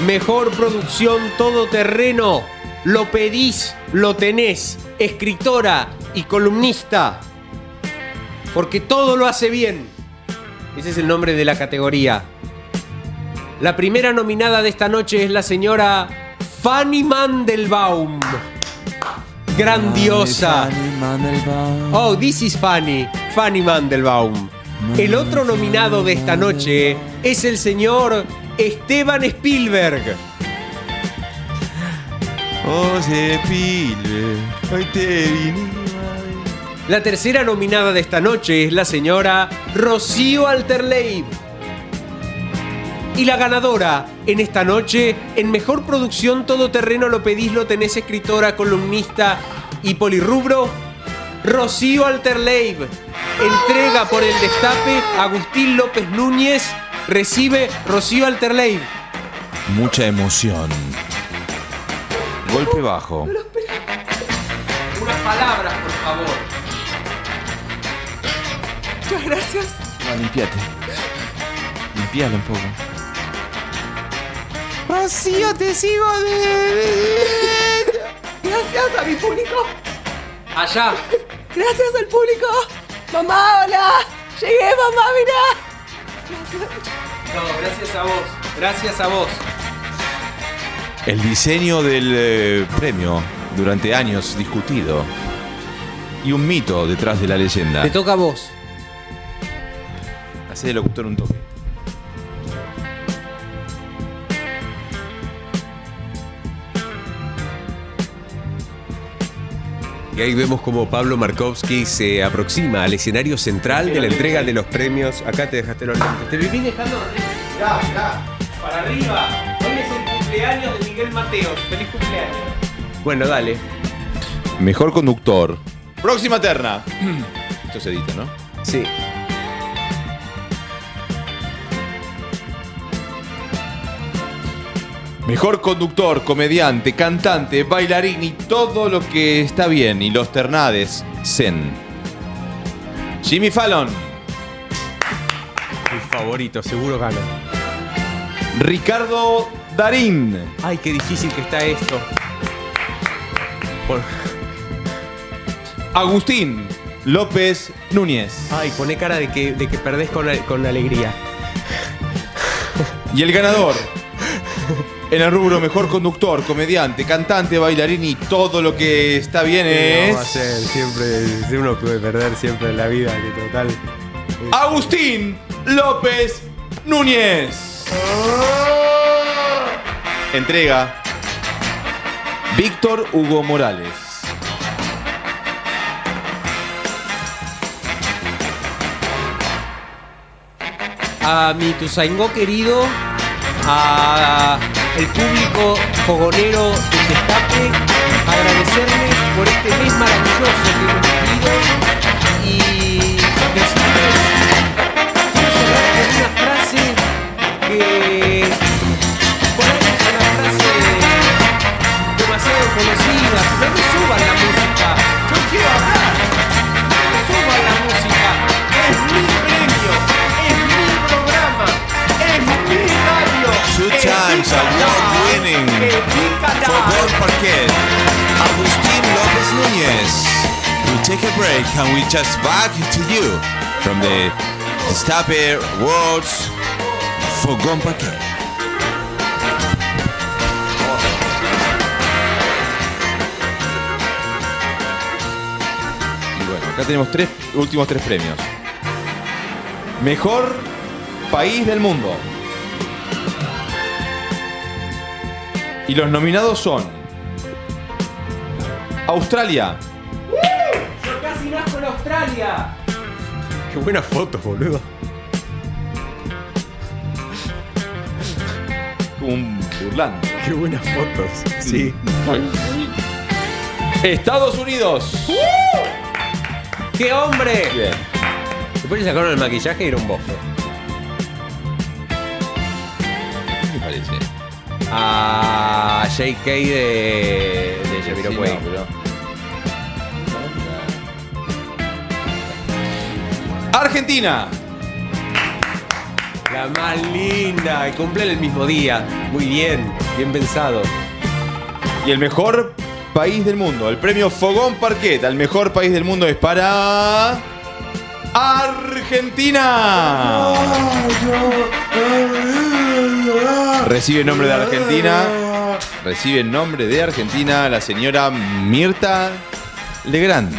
Mejor producción todoterreno. Lo pedís, lo tenés. Escritora y columnista. Porque todo lo hace bien. Ese es el nombre de la categoría. La primera nominada de esta noche es la señora Fanny Mandelbaum. Grandiosa. Oh, this is Fanny. Fanny Mandelbaum. El otro nominado de esta noche es el señor Esteban Spielberg. Oh, pile, hoy te vine. La tercera nominada de esta noche es la señora Rocío Alterleib. Y la ganadora en esta noche, en mejor producción todoterreno lo pedís, lo tenés escritora, columnista y polirrubro, Rocío Alterleib. Entrega por el destape Agustín López Núñez, recibe Rocío Alterleib. Mucha emoción. Golpe bajo. Unas palabras, por favor. Muchas gracias. No, limpiate. Limpialo un poco. Rocío, te sigo de... Gracias a mi público. Allá. Gracias al público. Mamá, hola. Llegué, mamá, mira. No, gracias a vos. Gracias a vos. El diseño del eh, premio, durante años discutido. Y un mito detrás de la leyenda. Te toca a vos. Hacé de locutor un toque. Y ahí vemos como Pablo Markovsky se aproxima al escenario central de la entrega de los premios. Acá te dejaste los lentes. Te viví dejando los lentes. Mirá, mirá. Para arriba. Hoy es el cumpleaños de Miguel Mateos. Feliz cumpleaños. Bueno, dale. Mejor conductor. Próxima terna. Esto se edita, ¿no? Sí. Mejor conductor, comediante, cantante, bailarín y todo lo que está bien. Y los ternades, Zen. Jimmy Fallon. Mi favorito, seguro gana. Ricardo Darín. Ay, qué difícil que está esto. Por- Agustín López Núñez. Ay, pone cara de que, de que perdés con, con alegría. Y el ganador. En el rubro mejor conductor, comediante, cantante, bailarín y todo lo que está bien No va a es. ser siempre, uno puede perder siempre en la vida, que total. Agustín López Núñez. Entrega Víctor Hugo Morales. A mi Tuzaingó querido, a el público fogonero del Destape, agradecerles por este mes maravilloso que hemos vivido y decirles con una frase que por ahí es una frase demasiado conocida, no me suban la música, yo quiero hablar, Canal, award winning canal. Fogón Parquet. Agustín López Núñez. We take a break and we just back to you from the Destape Awards Fogón Parquet. Y bueno, acá tenemos tres últimos tres premios. Mejor país del mundo. Y los nominados son Australia, Yo casi nazco en Australia. Qué buena foto, boludo. un burlando. Qué buenas fotos. Sí. Estados Unidos. ¡Qué hombre! Bien. Después le sacaron el maquillaje y era un bofo. A JK de, de Jamiroquai. Sí, no, pero- Argentina. La más linda. Y cumple el mismo día. Muy bien. Bien pensado. Y el mejor país del mundo, el premio Fogón Parquet al mejor país del mundo es para. Argentina. Recibe el nombre de Argentina. Recibe el nombre de Argentina la señora Mirta Legrand.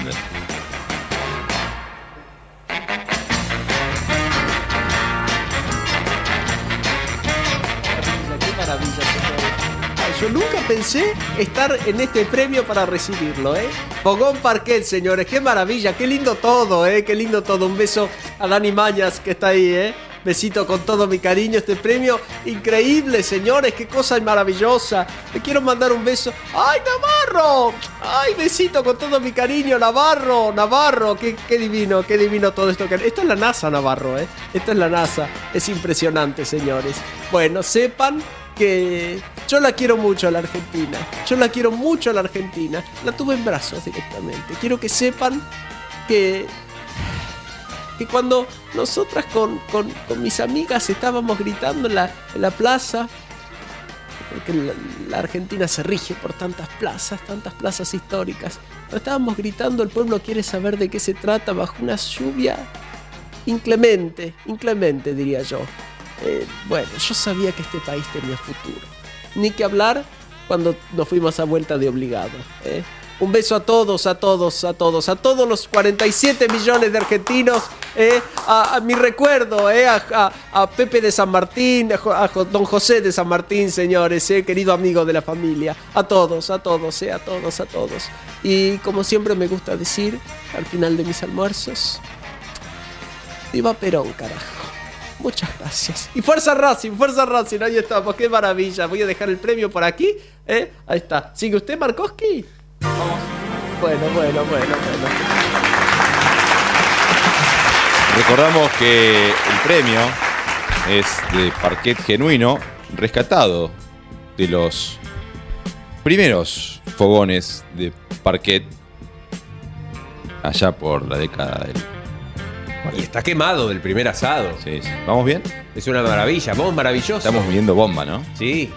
Yo nunca pensé estar en este premio para recibirlo, ¿eh? Fogón Parquet, señores, qué maravilla, qué lindo todo, ¿eh? Qué lindo todo. Un beso a Dani Mañas que está ahí, ¿eh? Besito con todo mi cariño, este premio increíble, señores, qué cosa maravillosa. Le quiero mandar un beso. ¡Ay, Navarro! ¡Ay, besito con todo mi cariño, Navarro! Navarro, qué, qué divino, qué divino todo esto. Esto es la NASA, Navarro, ¿eh? Esto es la NASA. Es impresionante, señores. Bueno, sepan que yo la quiero mucho a la Argentina. Yo la quiero mucho a la Argentina. La tuve en brazos directamente. Quiero que sepan que que cuando nosotras con, con- con mis amigas estábamos gritando en la, en la plaza, porque la, la Argentina se rige por tantas plazas, tantas plazas históricas, cuando estábamos gritando el pueblo quiere saber de qué se trata bajo una lluvia inclemente, inclemente diría yo. Eh, bueno, yo sabía que este país tenía futuro. Ni que hablar cuando nos fuimos a vuelta de obligado. ¿eh? Un beso a todos, a todos, a todos, a todos los 47 millones de argentinos. ¿eh? A, a mi recuerdo, ¿eh? a, a- a Pepe de San Martín, a, Don José de San Martín, señores, ¿eh? querido amigo de la familia. A todos, a todos, ¿eh? a todos, a todos. Y como siempre me gusta decir, al final de mis almuerzos, Viva Perón, carajo. Muchas gracias. Y fuerza Racing, fuerza Racing, ahí estamos, qué maravilla. Voy a dejar el premio por aquí. ¿eh? Ahí está. ¿Sigue usted, Markoski? Vamos. Bueno, bueno, bueno, bueno. Recordamos que el premio es de parquet genuino, rescatado de los primeros fogones de parquet allá por la década del. Y está quemado del primer asado. Sí, sí. ¿Vamos bien? Es una maravilla, vos maravilloso. Estamos viendo bomba, ¿no? Sí.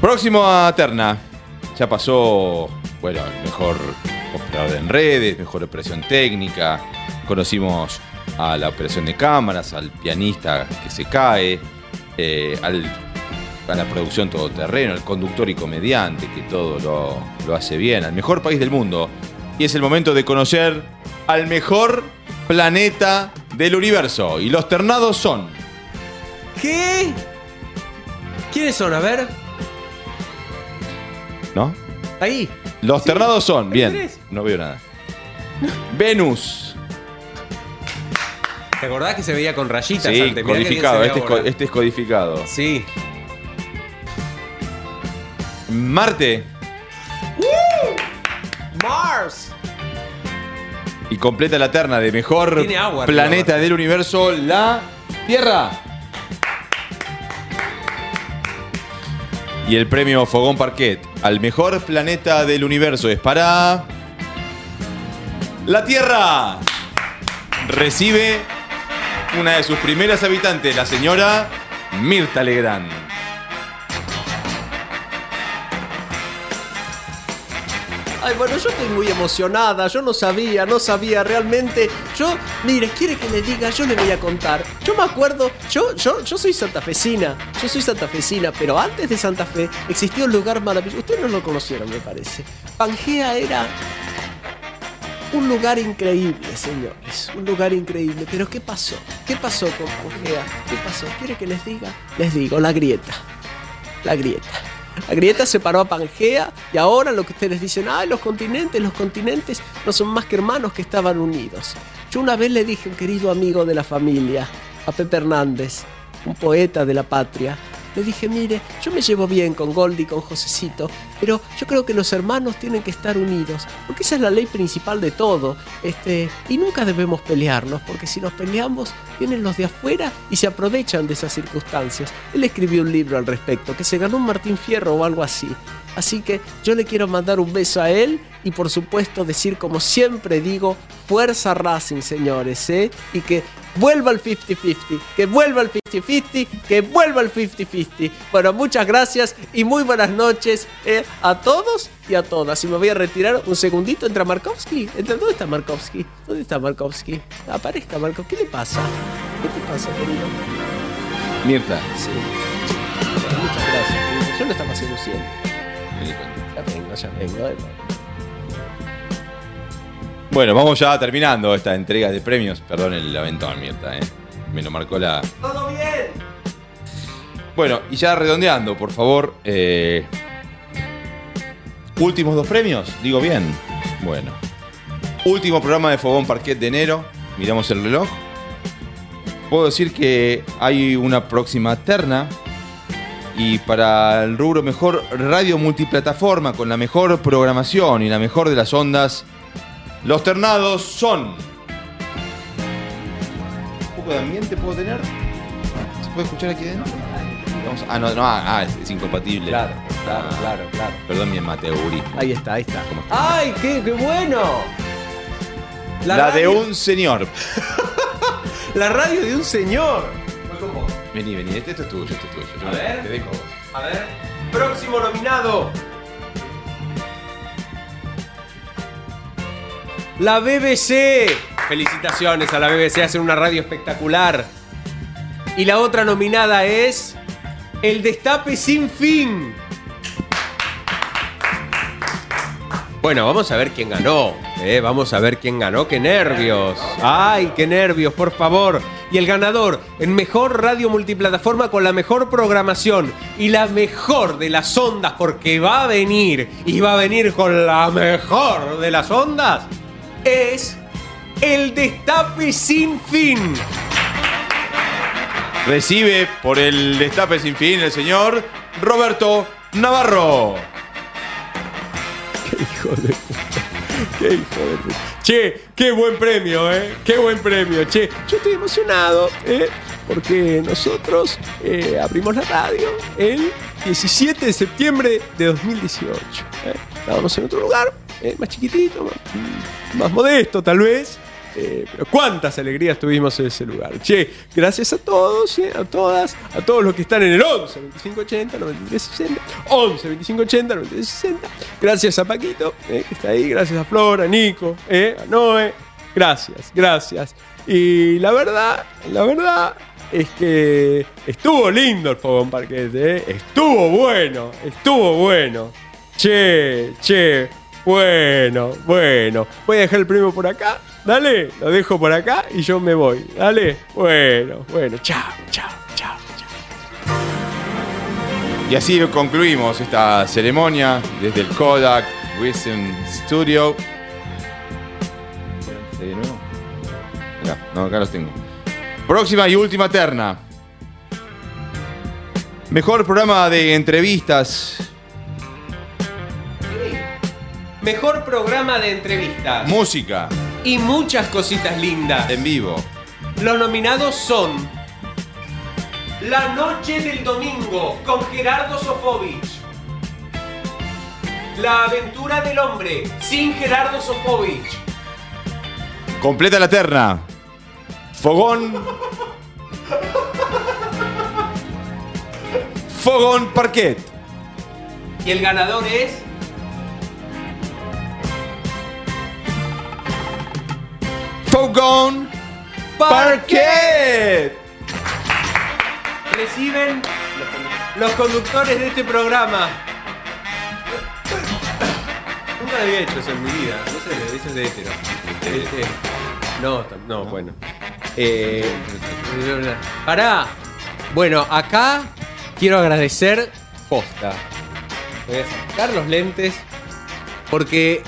Próximo a Terna. Ya pasó, bueno, el mejor operador en redes, mejor operación técnica. Conocimos a la operación de cámaras, al pianista que se cae, eh, al, a la producción todoterreno, al conductor y comediante que todo lo, lo hace bien, al mejor país del mundo. Y es el momento de conocer al mejor planeta del universo. Y los ternados son. ¿Qué? ¿Quiénes son? A ver. ¿No? Ahí. Los ternados son, bien, no veo nada. Venus. ¿Te acordás que se veía con rayitas Sí, antes? Mirá codificado, este es, co- este es codificado. Sí. Marte. Mars. Y completa la terna de mejor agua planeta del universo, la Tierra. Y el premio Fogón Parquet al mejor planeta del universo es para. La Tierra. Recibe una de sus primeras habitantes, la señora Mirta Legrand. Ay, bueno, yo estoy muy emocionada. Yo no sabía, no sabía realmente. Yo, mire, quiere que le diga, yo le voy a contar. Yo me acuerdo, yo, yo, yo soy santafesina. Yo soy santafesina, pero antes de Santa Fe existía un lugar maravilloso. Ustedes no lo conocieron, me parece. Pangea era un lugar increíble, señores. Un lugar increíble. Pero ¿qué pasó? ¿Qué pasó con Pangea? ¿Qué pasó? ¿Quiere que les diga? Les digo, la grieta. La grieta. La grieta separó a Pangea y ahora lo que ustedes dicen, ah, los continentes, los continentes no son más que hermanos que estaban unidos. Yo una vez le dije a un querido amigo de la familia, a Pepe Hernández, un poeta de la patria, le dije, mire, yo me llevo bien con Goldie, con Josecito, pero yo creo que los hermanos tienen que estar unidos, porque esa es la ley principal de todo, este, y nunca debemos pelearnos, porque si nos peleamos, vienen los de afuera y se aprovechan de esas circunstancias. Él escribió un libro al respecto, que se ganó un Martín Fierro o algo así. Así que yo le quiero mandar un beso a él y por supuesto decir como siempre digo, fuerza Racing señores, ¿eh? Y que vuelva al 50-50, que vuelva al 50-50, que vuelva al 50-50. Bueno, muchas gracias y muy buenas noches eh, a todos y a todas. Y me voy a retirar un segundito. Entra Markovsky. Entra, ¿Dónde está Markovsky? ¿Dónde está Markovsky? Aparezca Markovsky. ¿Qué le pasa? ¿Qué te pasa, querido? Mirta. Sí. Bueno, muchas gracias. Yo lo estaba seduciendo. Ya vengo, ya vengo. Bueno, vamos ya terminando esta entrega de premios. Perdón el aventón, Mirta, ¿eh? Me lo marcó la. ¡Todo bien! Bueno, y ya redondeando, por favor. eh, Últimos dos premios, digo bien. Bueno. Último programa de Fogón Parquet de enero. Miramos el reloj. Puedo decir que hay una próxima terna. Y para el rubro mejor radio multiplataforma con la mejor programación y la mejor de las ondas, los ternados son. ¿Un poco de ambiente puedo tener? ¿Se puede escuchar aquí adentro? Vamos- ah, no, no, ah, es, es incompatible. Claro, claro, claro, claro. Perdón mi amateurismo. Ahí está, ahí está. ¡Ay, qué, qué bueno! La, de radio- un señor. La radio de un señor. Vení, vení, este esto es tuyo, esto es tuyo. Yo A ver. Te dejo. A ver. Próximo nominado. La BBC. Felicitaciones a la BBC, hacen una radio espectacular. Y la otra nominada es El Destape Sin Fin. Bueno, vamos a ver quién ganó. eh, Vamos a ver quién ganó. ¡Qué nervios! ¡Ay, qué nervios, por favor! Y el ganador en mejor radio multiplataforma con la mejor programación y la mejor de las ondas, porque va a venir y va a venir con la mejor de las ondas, es el Destape Sin Fin. Recibe por el destape sin fin el señor Roberto Navarro. ¡Qué hijo de puta! ¡Qué hijo de puta! Che, qué buen premio, ¿eh? Qué buen premio, che. Yo estoy emocionado, ¿eh? Porque nosotros eh, abrimos la radio el 17 de septiembre de 2018. ¿eh? Estábamos en otro lugar, ¿eh? más chiquitito, más, modesto tal vez. eh, pero cuántas alegrías tuvimos en ese lugar. Che, gracias a todos, ¿eh? a todas, a todos los que están en el 11 25 80 93 60, 11 25 80 93 60. Gracias a Paquito, que está ahí, gracias a Flor, a Nico, a Noé. Gracias, gracias. Y la verdad, la verdad es que estuvo lindo el Fogón Parquete, estuvo bueno, estuvo bueno. Che, che, bueno, bueno. Voy a dejar el premio por acá, dale, lo dejo por acá y yo me voy, dale. Bueno, bueno, chao, chao, chao. Y así concluimos esta ceremonia desde el Kodak Wisdom Studio. ¿De nuevo? No, acá los tengo. Próxima y última terna. Mejor programa de entrevistas. Mejor programa de entrevistas. Música. y muchas cositas lindas. En vivo. Los nominados son La Noche del Domingo con Gerardo Sofovich. La Aventura del Hombre sin Gerardo Sofovich. Completa la terna. Fogón. Fogón Parquet. Y el ganador es. Fogón Parquet. Reciben los conductores de este programa. Nunca había hecho eso en mi vida. No sé, eso es de hétero. Este, no, tam- no, bueno. Eh, pará. Bueno, acá quiero agradecer posta. Voy a sacar los lentes porque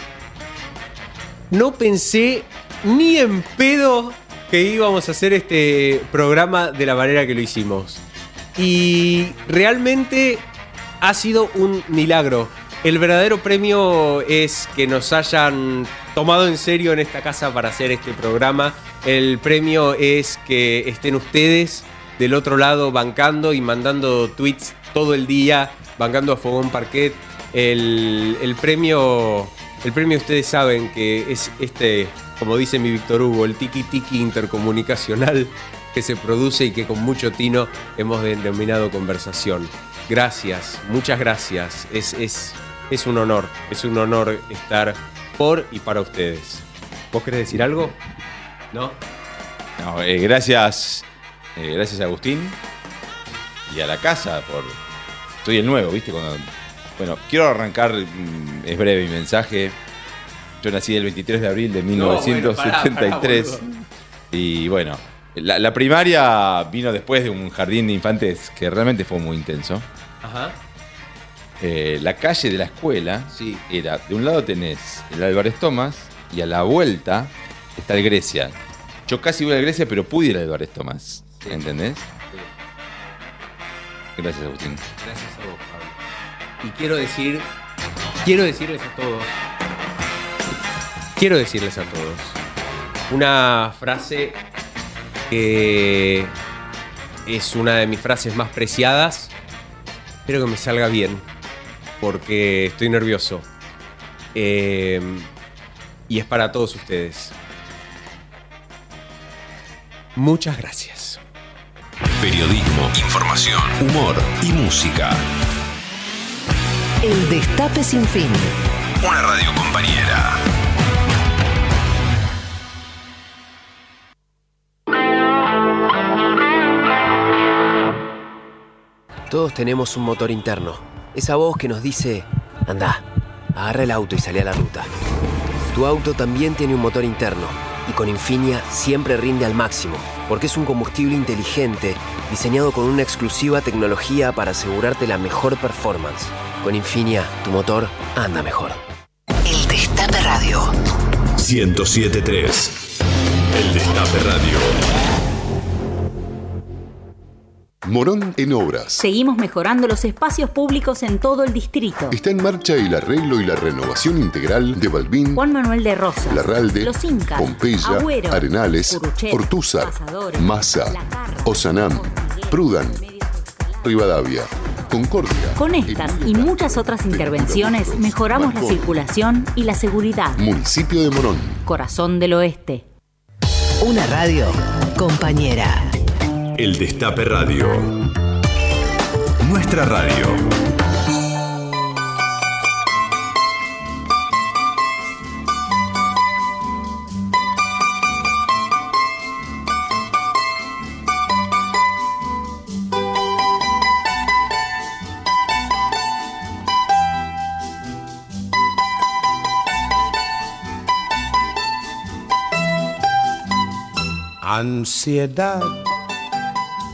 no pensé ni en pedo que íbamos a hacer este programa de la manera que lo hicimos. Y realmente ha sido un milagro. El verdadero premio es que nos hayan tomado en serio en esta casa para hacer este programa. El premio es que estén ustedes del otro lado bancando y mandando tweets todo el día, bancando a Fogón Parquet. El, el premio, el premio ustedes saben que es este, como dice mi Víctor Hugo, el tiki tiki intercomunicacional que se produce y que con mucho tino hemos denominado conversación. Gracias, muchas gracias. Es, es, es un honor, es un honor estar por y para ustedes. ¿Vos querés decir algo? ¿No? No, eh, gracias, eh, gracias Agustín y a la casa por. Soy el nuevo, ¿viste? Cuando, bueno, quiero arrancar, mm, es breve mi mensaje. Yo nací el 23 de abril de No, bueno, 1973 pará, pará, y bueno, la, la primaria vino después de un jardín de infantes que realmente fue muy intenso. Ajá. Eh, la calle de la escuela era, de un lado tenés el Álvarez Tomás y a la vuelta está el Grecia. Yo casi voy al Grecia, pero pude ir al Álvarez Tomás. ¿Entendés? Gracias, Agustín. Gracias a vos, Pablo. Y quiero decir, quiero decirles a todos, quiero decirles a todos una frase que es una de mis frases más preciadas. Espero que me salga bien, porque estoy nervioso. Eh, y es para todos ustedes. Muchas gracias. Periodismo, información, humor y música. El Destape Sin Fin. Una radio compañera. Todos tenemos un motor interno. Esa voz que nos dice, anda, agarra el auto y sale a la ruta. Tu auto también tiene un motor interno y con Infinia siempre rinde al máximo, porque es un combustible inteligente diseñado con una exclusiva tecnología para asegurarte la mejor performance. Con Infinia, tu motor anda mejor. El Destape Radio. 1073. El Destape Radio. Morón en obras. Seguimos mejorando los espacios públicos en todo el distrito. Está en marcha el arreglo y la renovación integral de Balbín, Juan Manuel de Rosas, Larralde, Los Incas, Pompeya, Agüero, Arenales, Ortúzar, Pasadores, Massa, Osanam, Prudan, Rivadavia, Concordia, Con estas y muchas otras intervenciones mejoramos la circulación y la seguridad. municipio de Morón. Corazón del Oeste. Una radio compañera. El Destape Radio. Nuestra radio. Ansiedad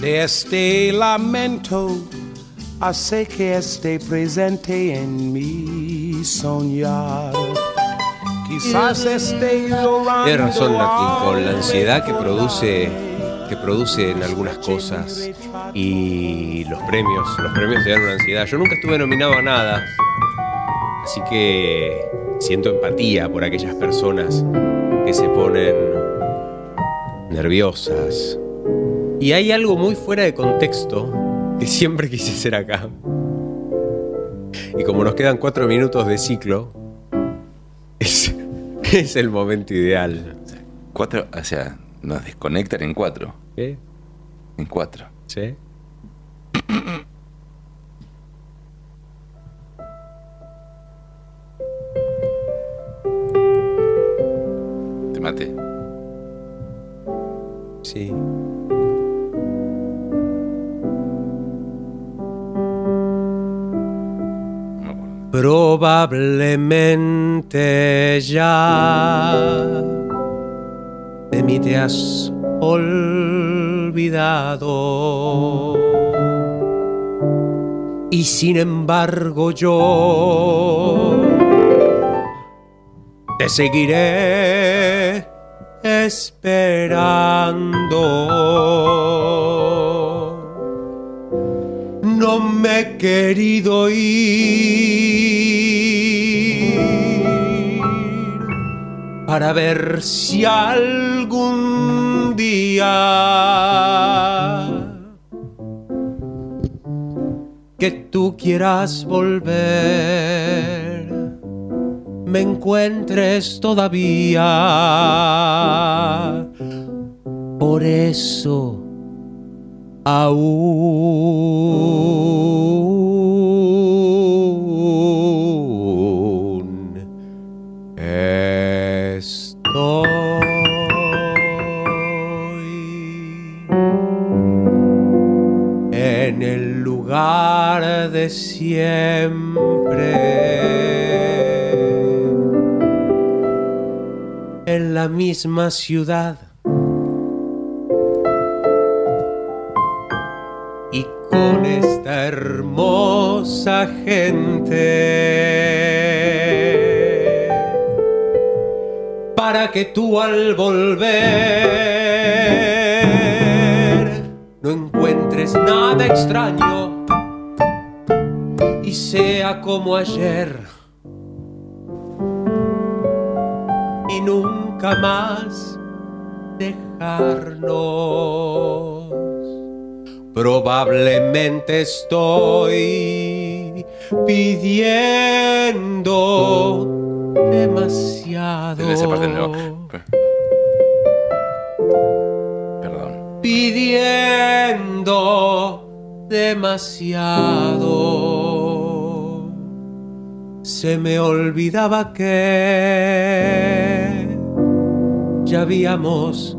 de este lamento hace que esté presente en mi soñar. Quizás esté llorando. Tienes razón, Martín, con la ansiedad que produce, que produce en algunas cosas y los premios. Los premios te dan una ansiedad. Yo nunca estuve nominado a nada, así que siento empatía por aquellas personas que se ponen nerviosas. Y hay algo muy fuera de contexto que siempre quise hacer acá. Y como nos quedan cuatro minutos de ciclo, es, es el momento ideal. Cuatro, o sea, nos desconectan en cuatro. En cuatro. Sí. Te maté. Sí. Probablemente ya de mí te has olvidado. Y sin embargo yo te seguiré esperando. Me he querido ir para ver si algún día que tú quieras volver me encuentres todavía. Por eso aún estoy en el lugar de siempre, en la misma ciudad. Con esta hermosa gente, para que tú al volver no encuentres nada extraño y sea como ayer y nunca más dejarnos. Probablemente estoy pidiendo demasiado. Desde esa parte no. Perdón. pidiendo demasiado. Se me olvidaba que ya habíamos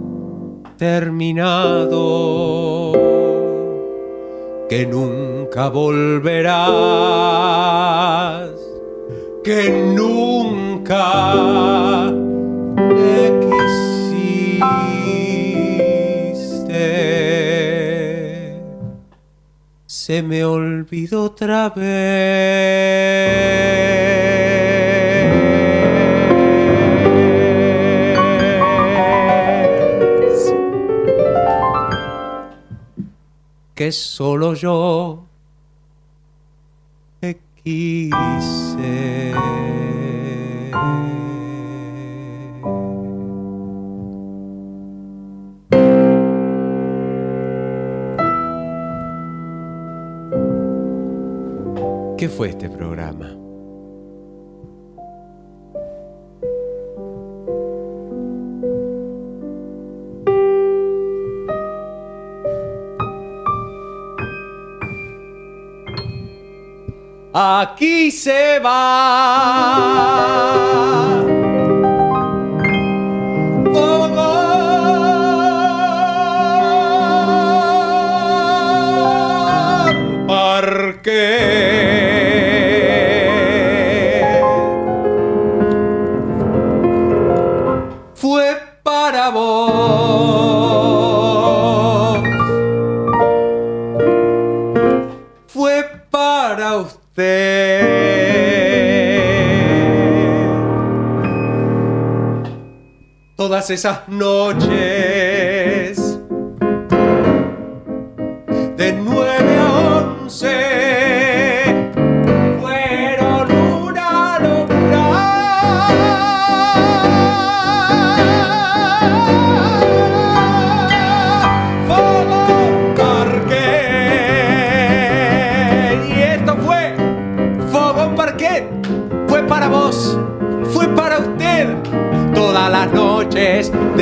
terminado, que nunca volverás, que nunca me quisiste. Se me olvidó otra vez. Que solo yo te quise. ¿Qué fue este programa? Aquí se va. Esas noches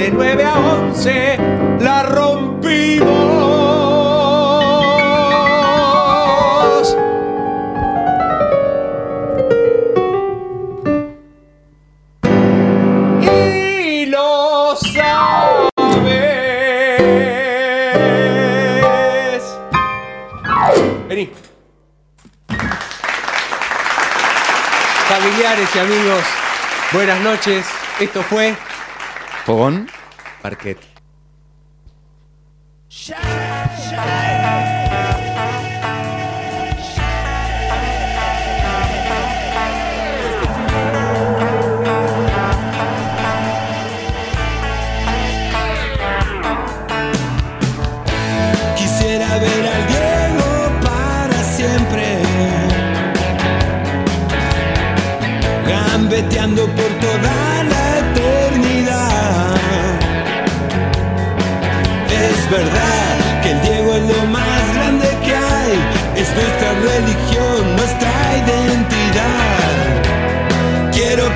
de 9 a 11 la rompimos. Y lo sabes. Vení. Familiares y amigos, buenas noches. Esto fue Fogón arquet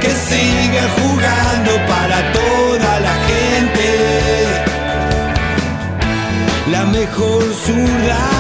que sigue jugando para toda la gente. La mejor ciudad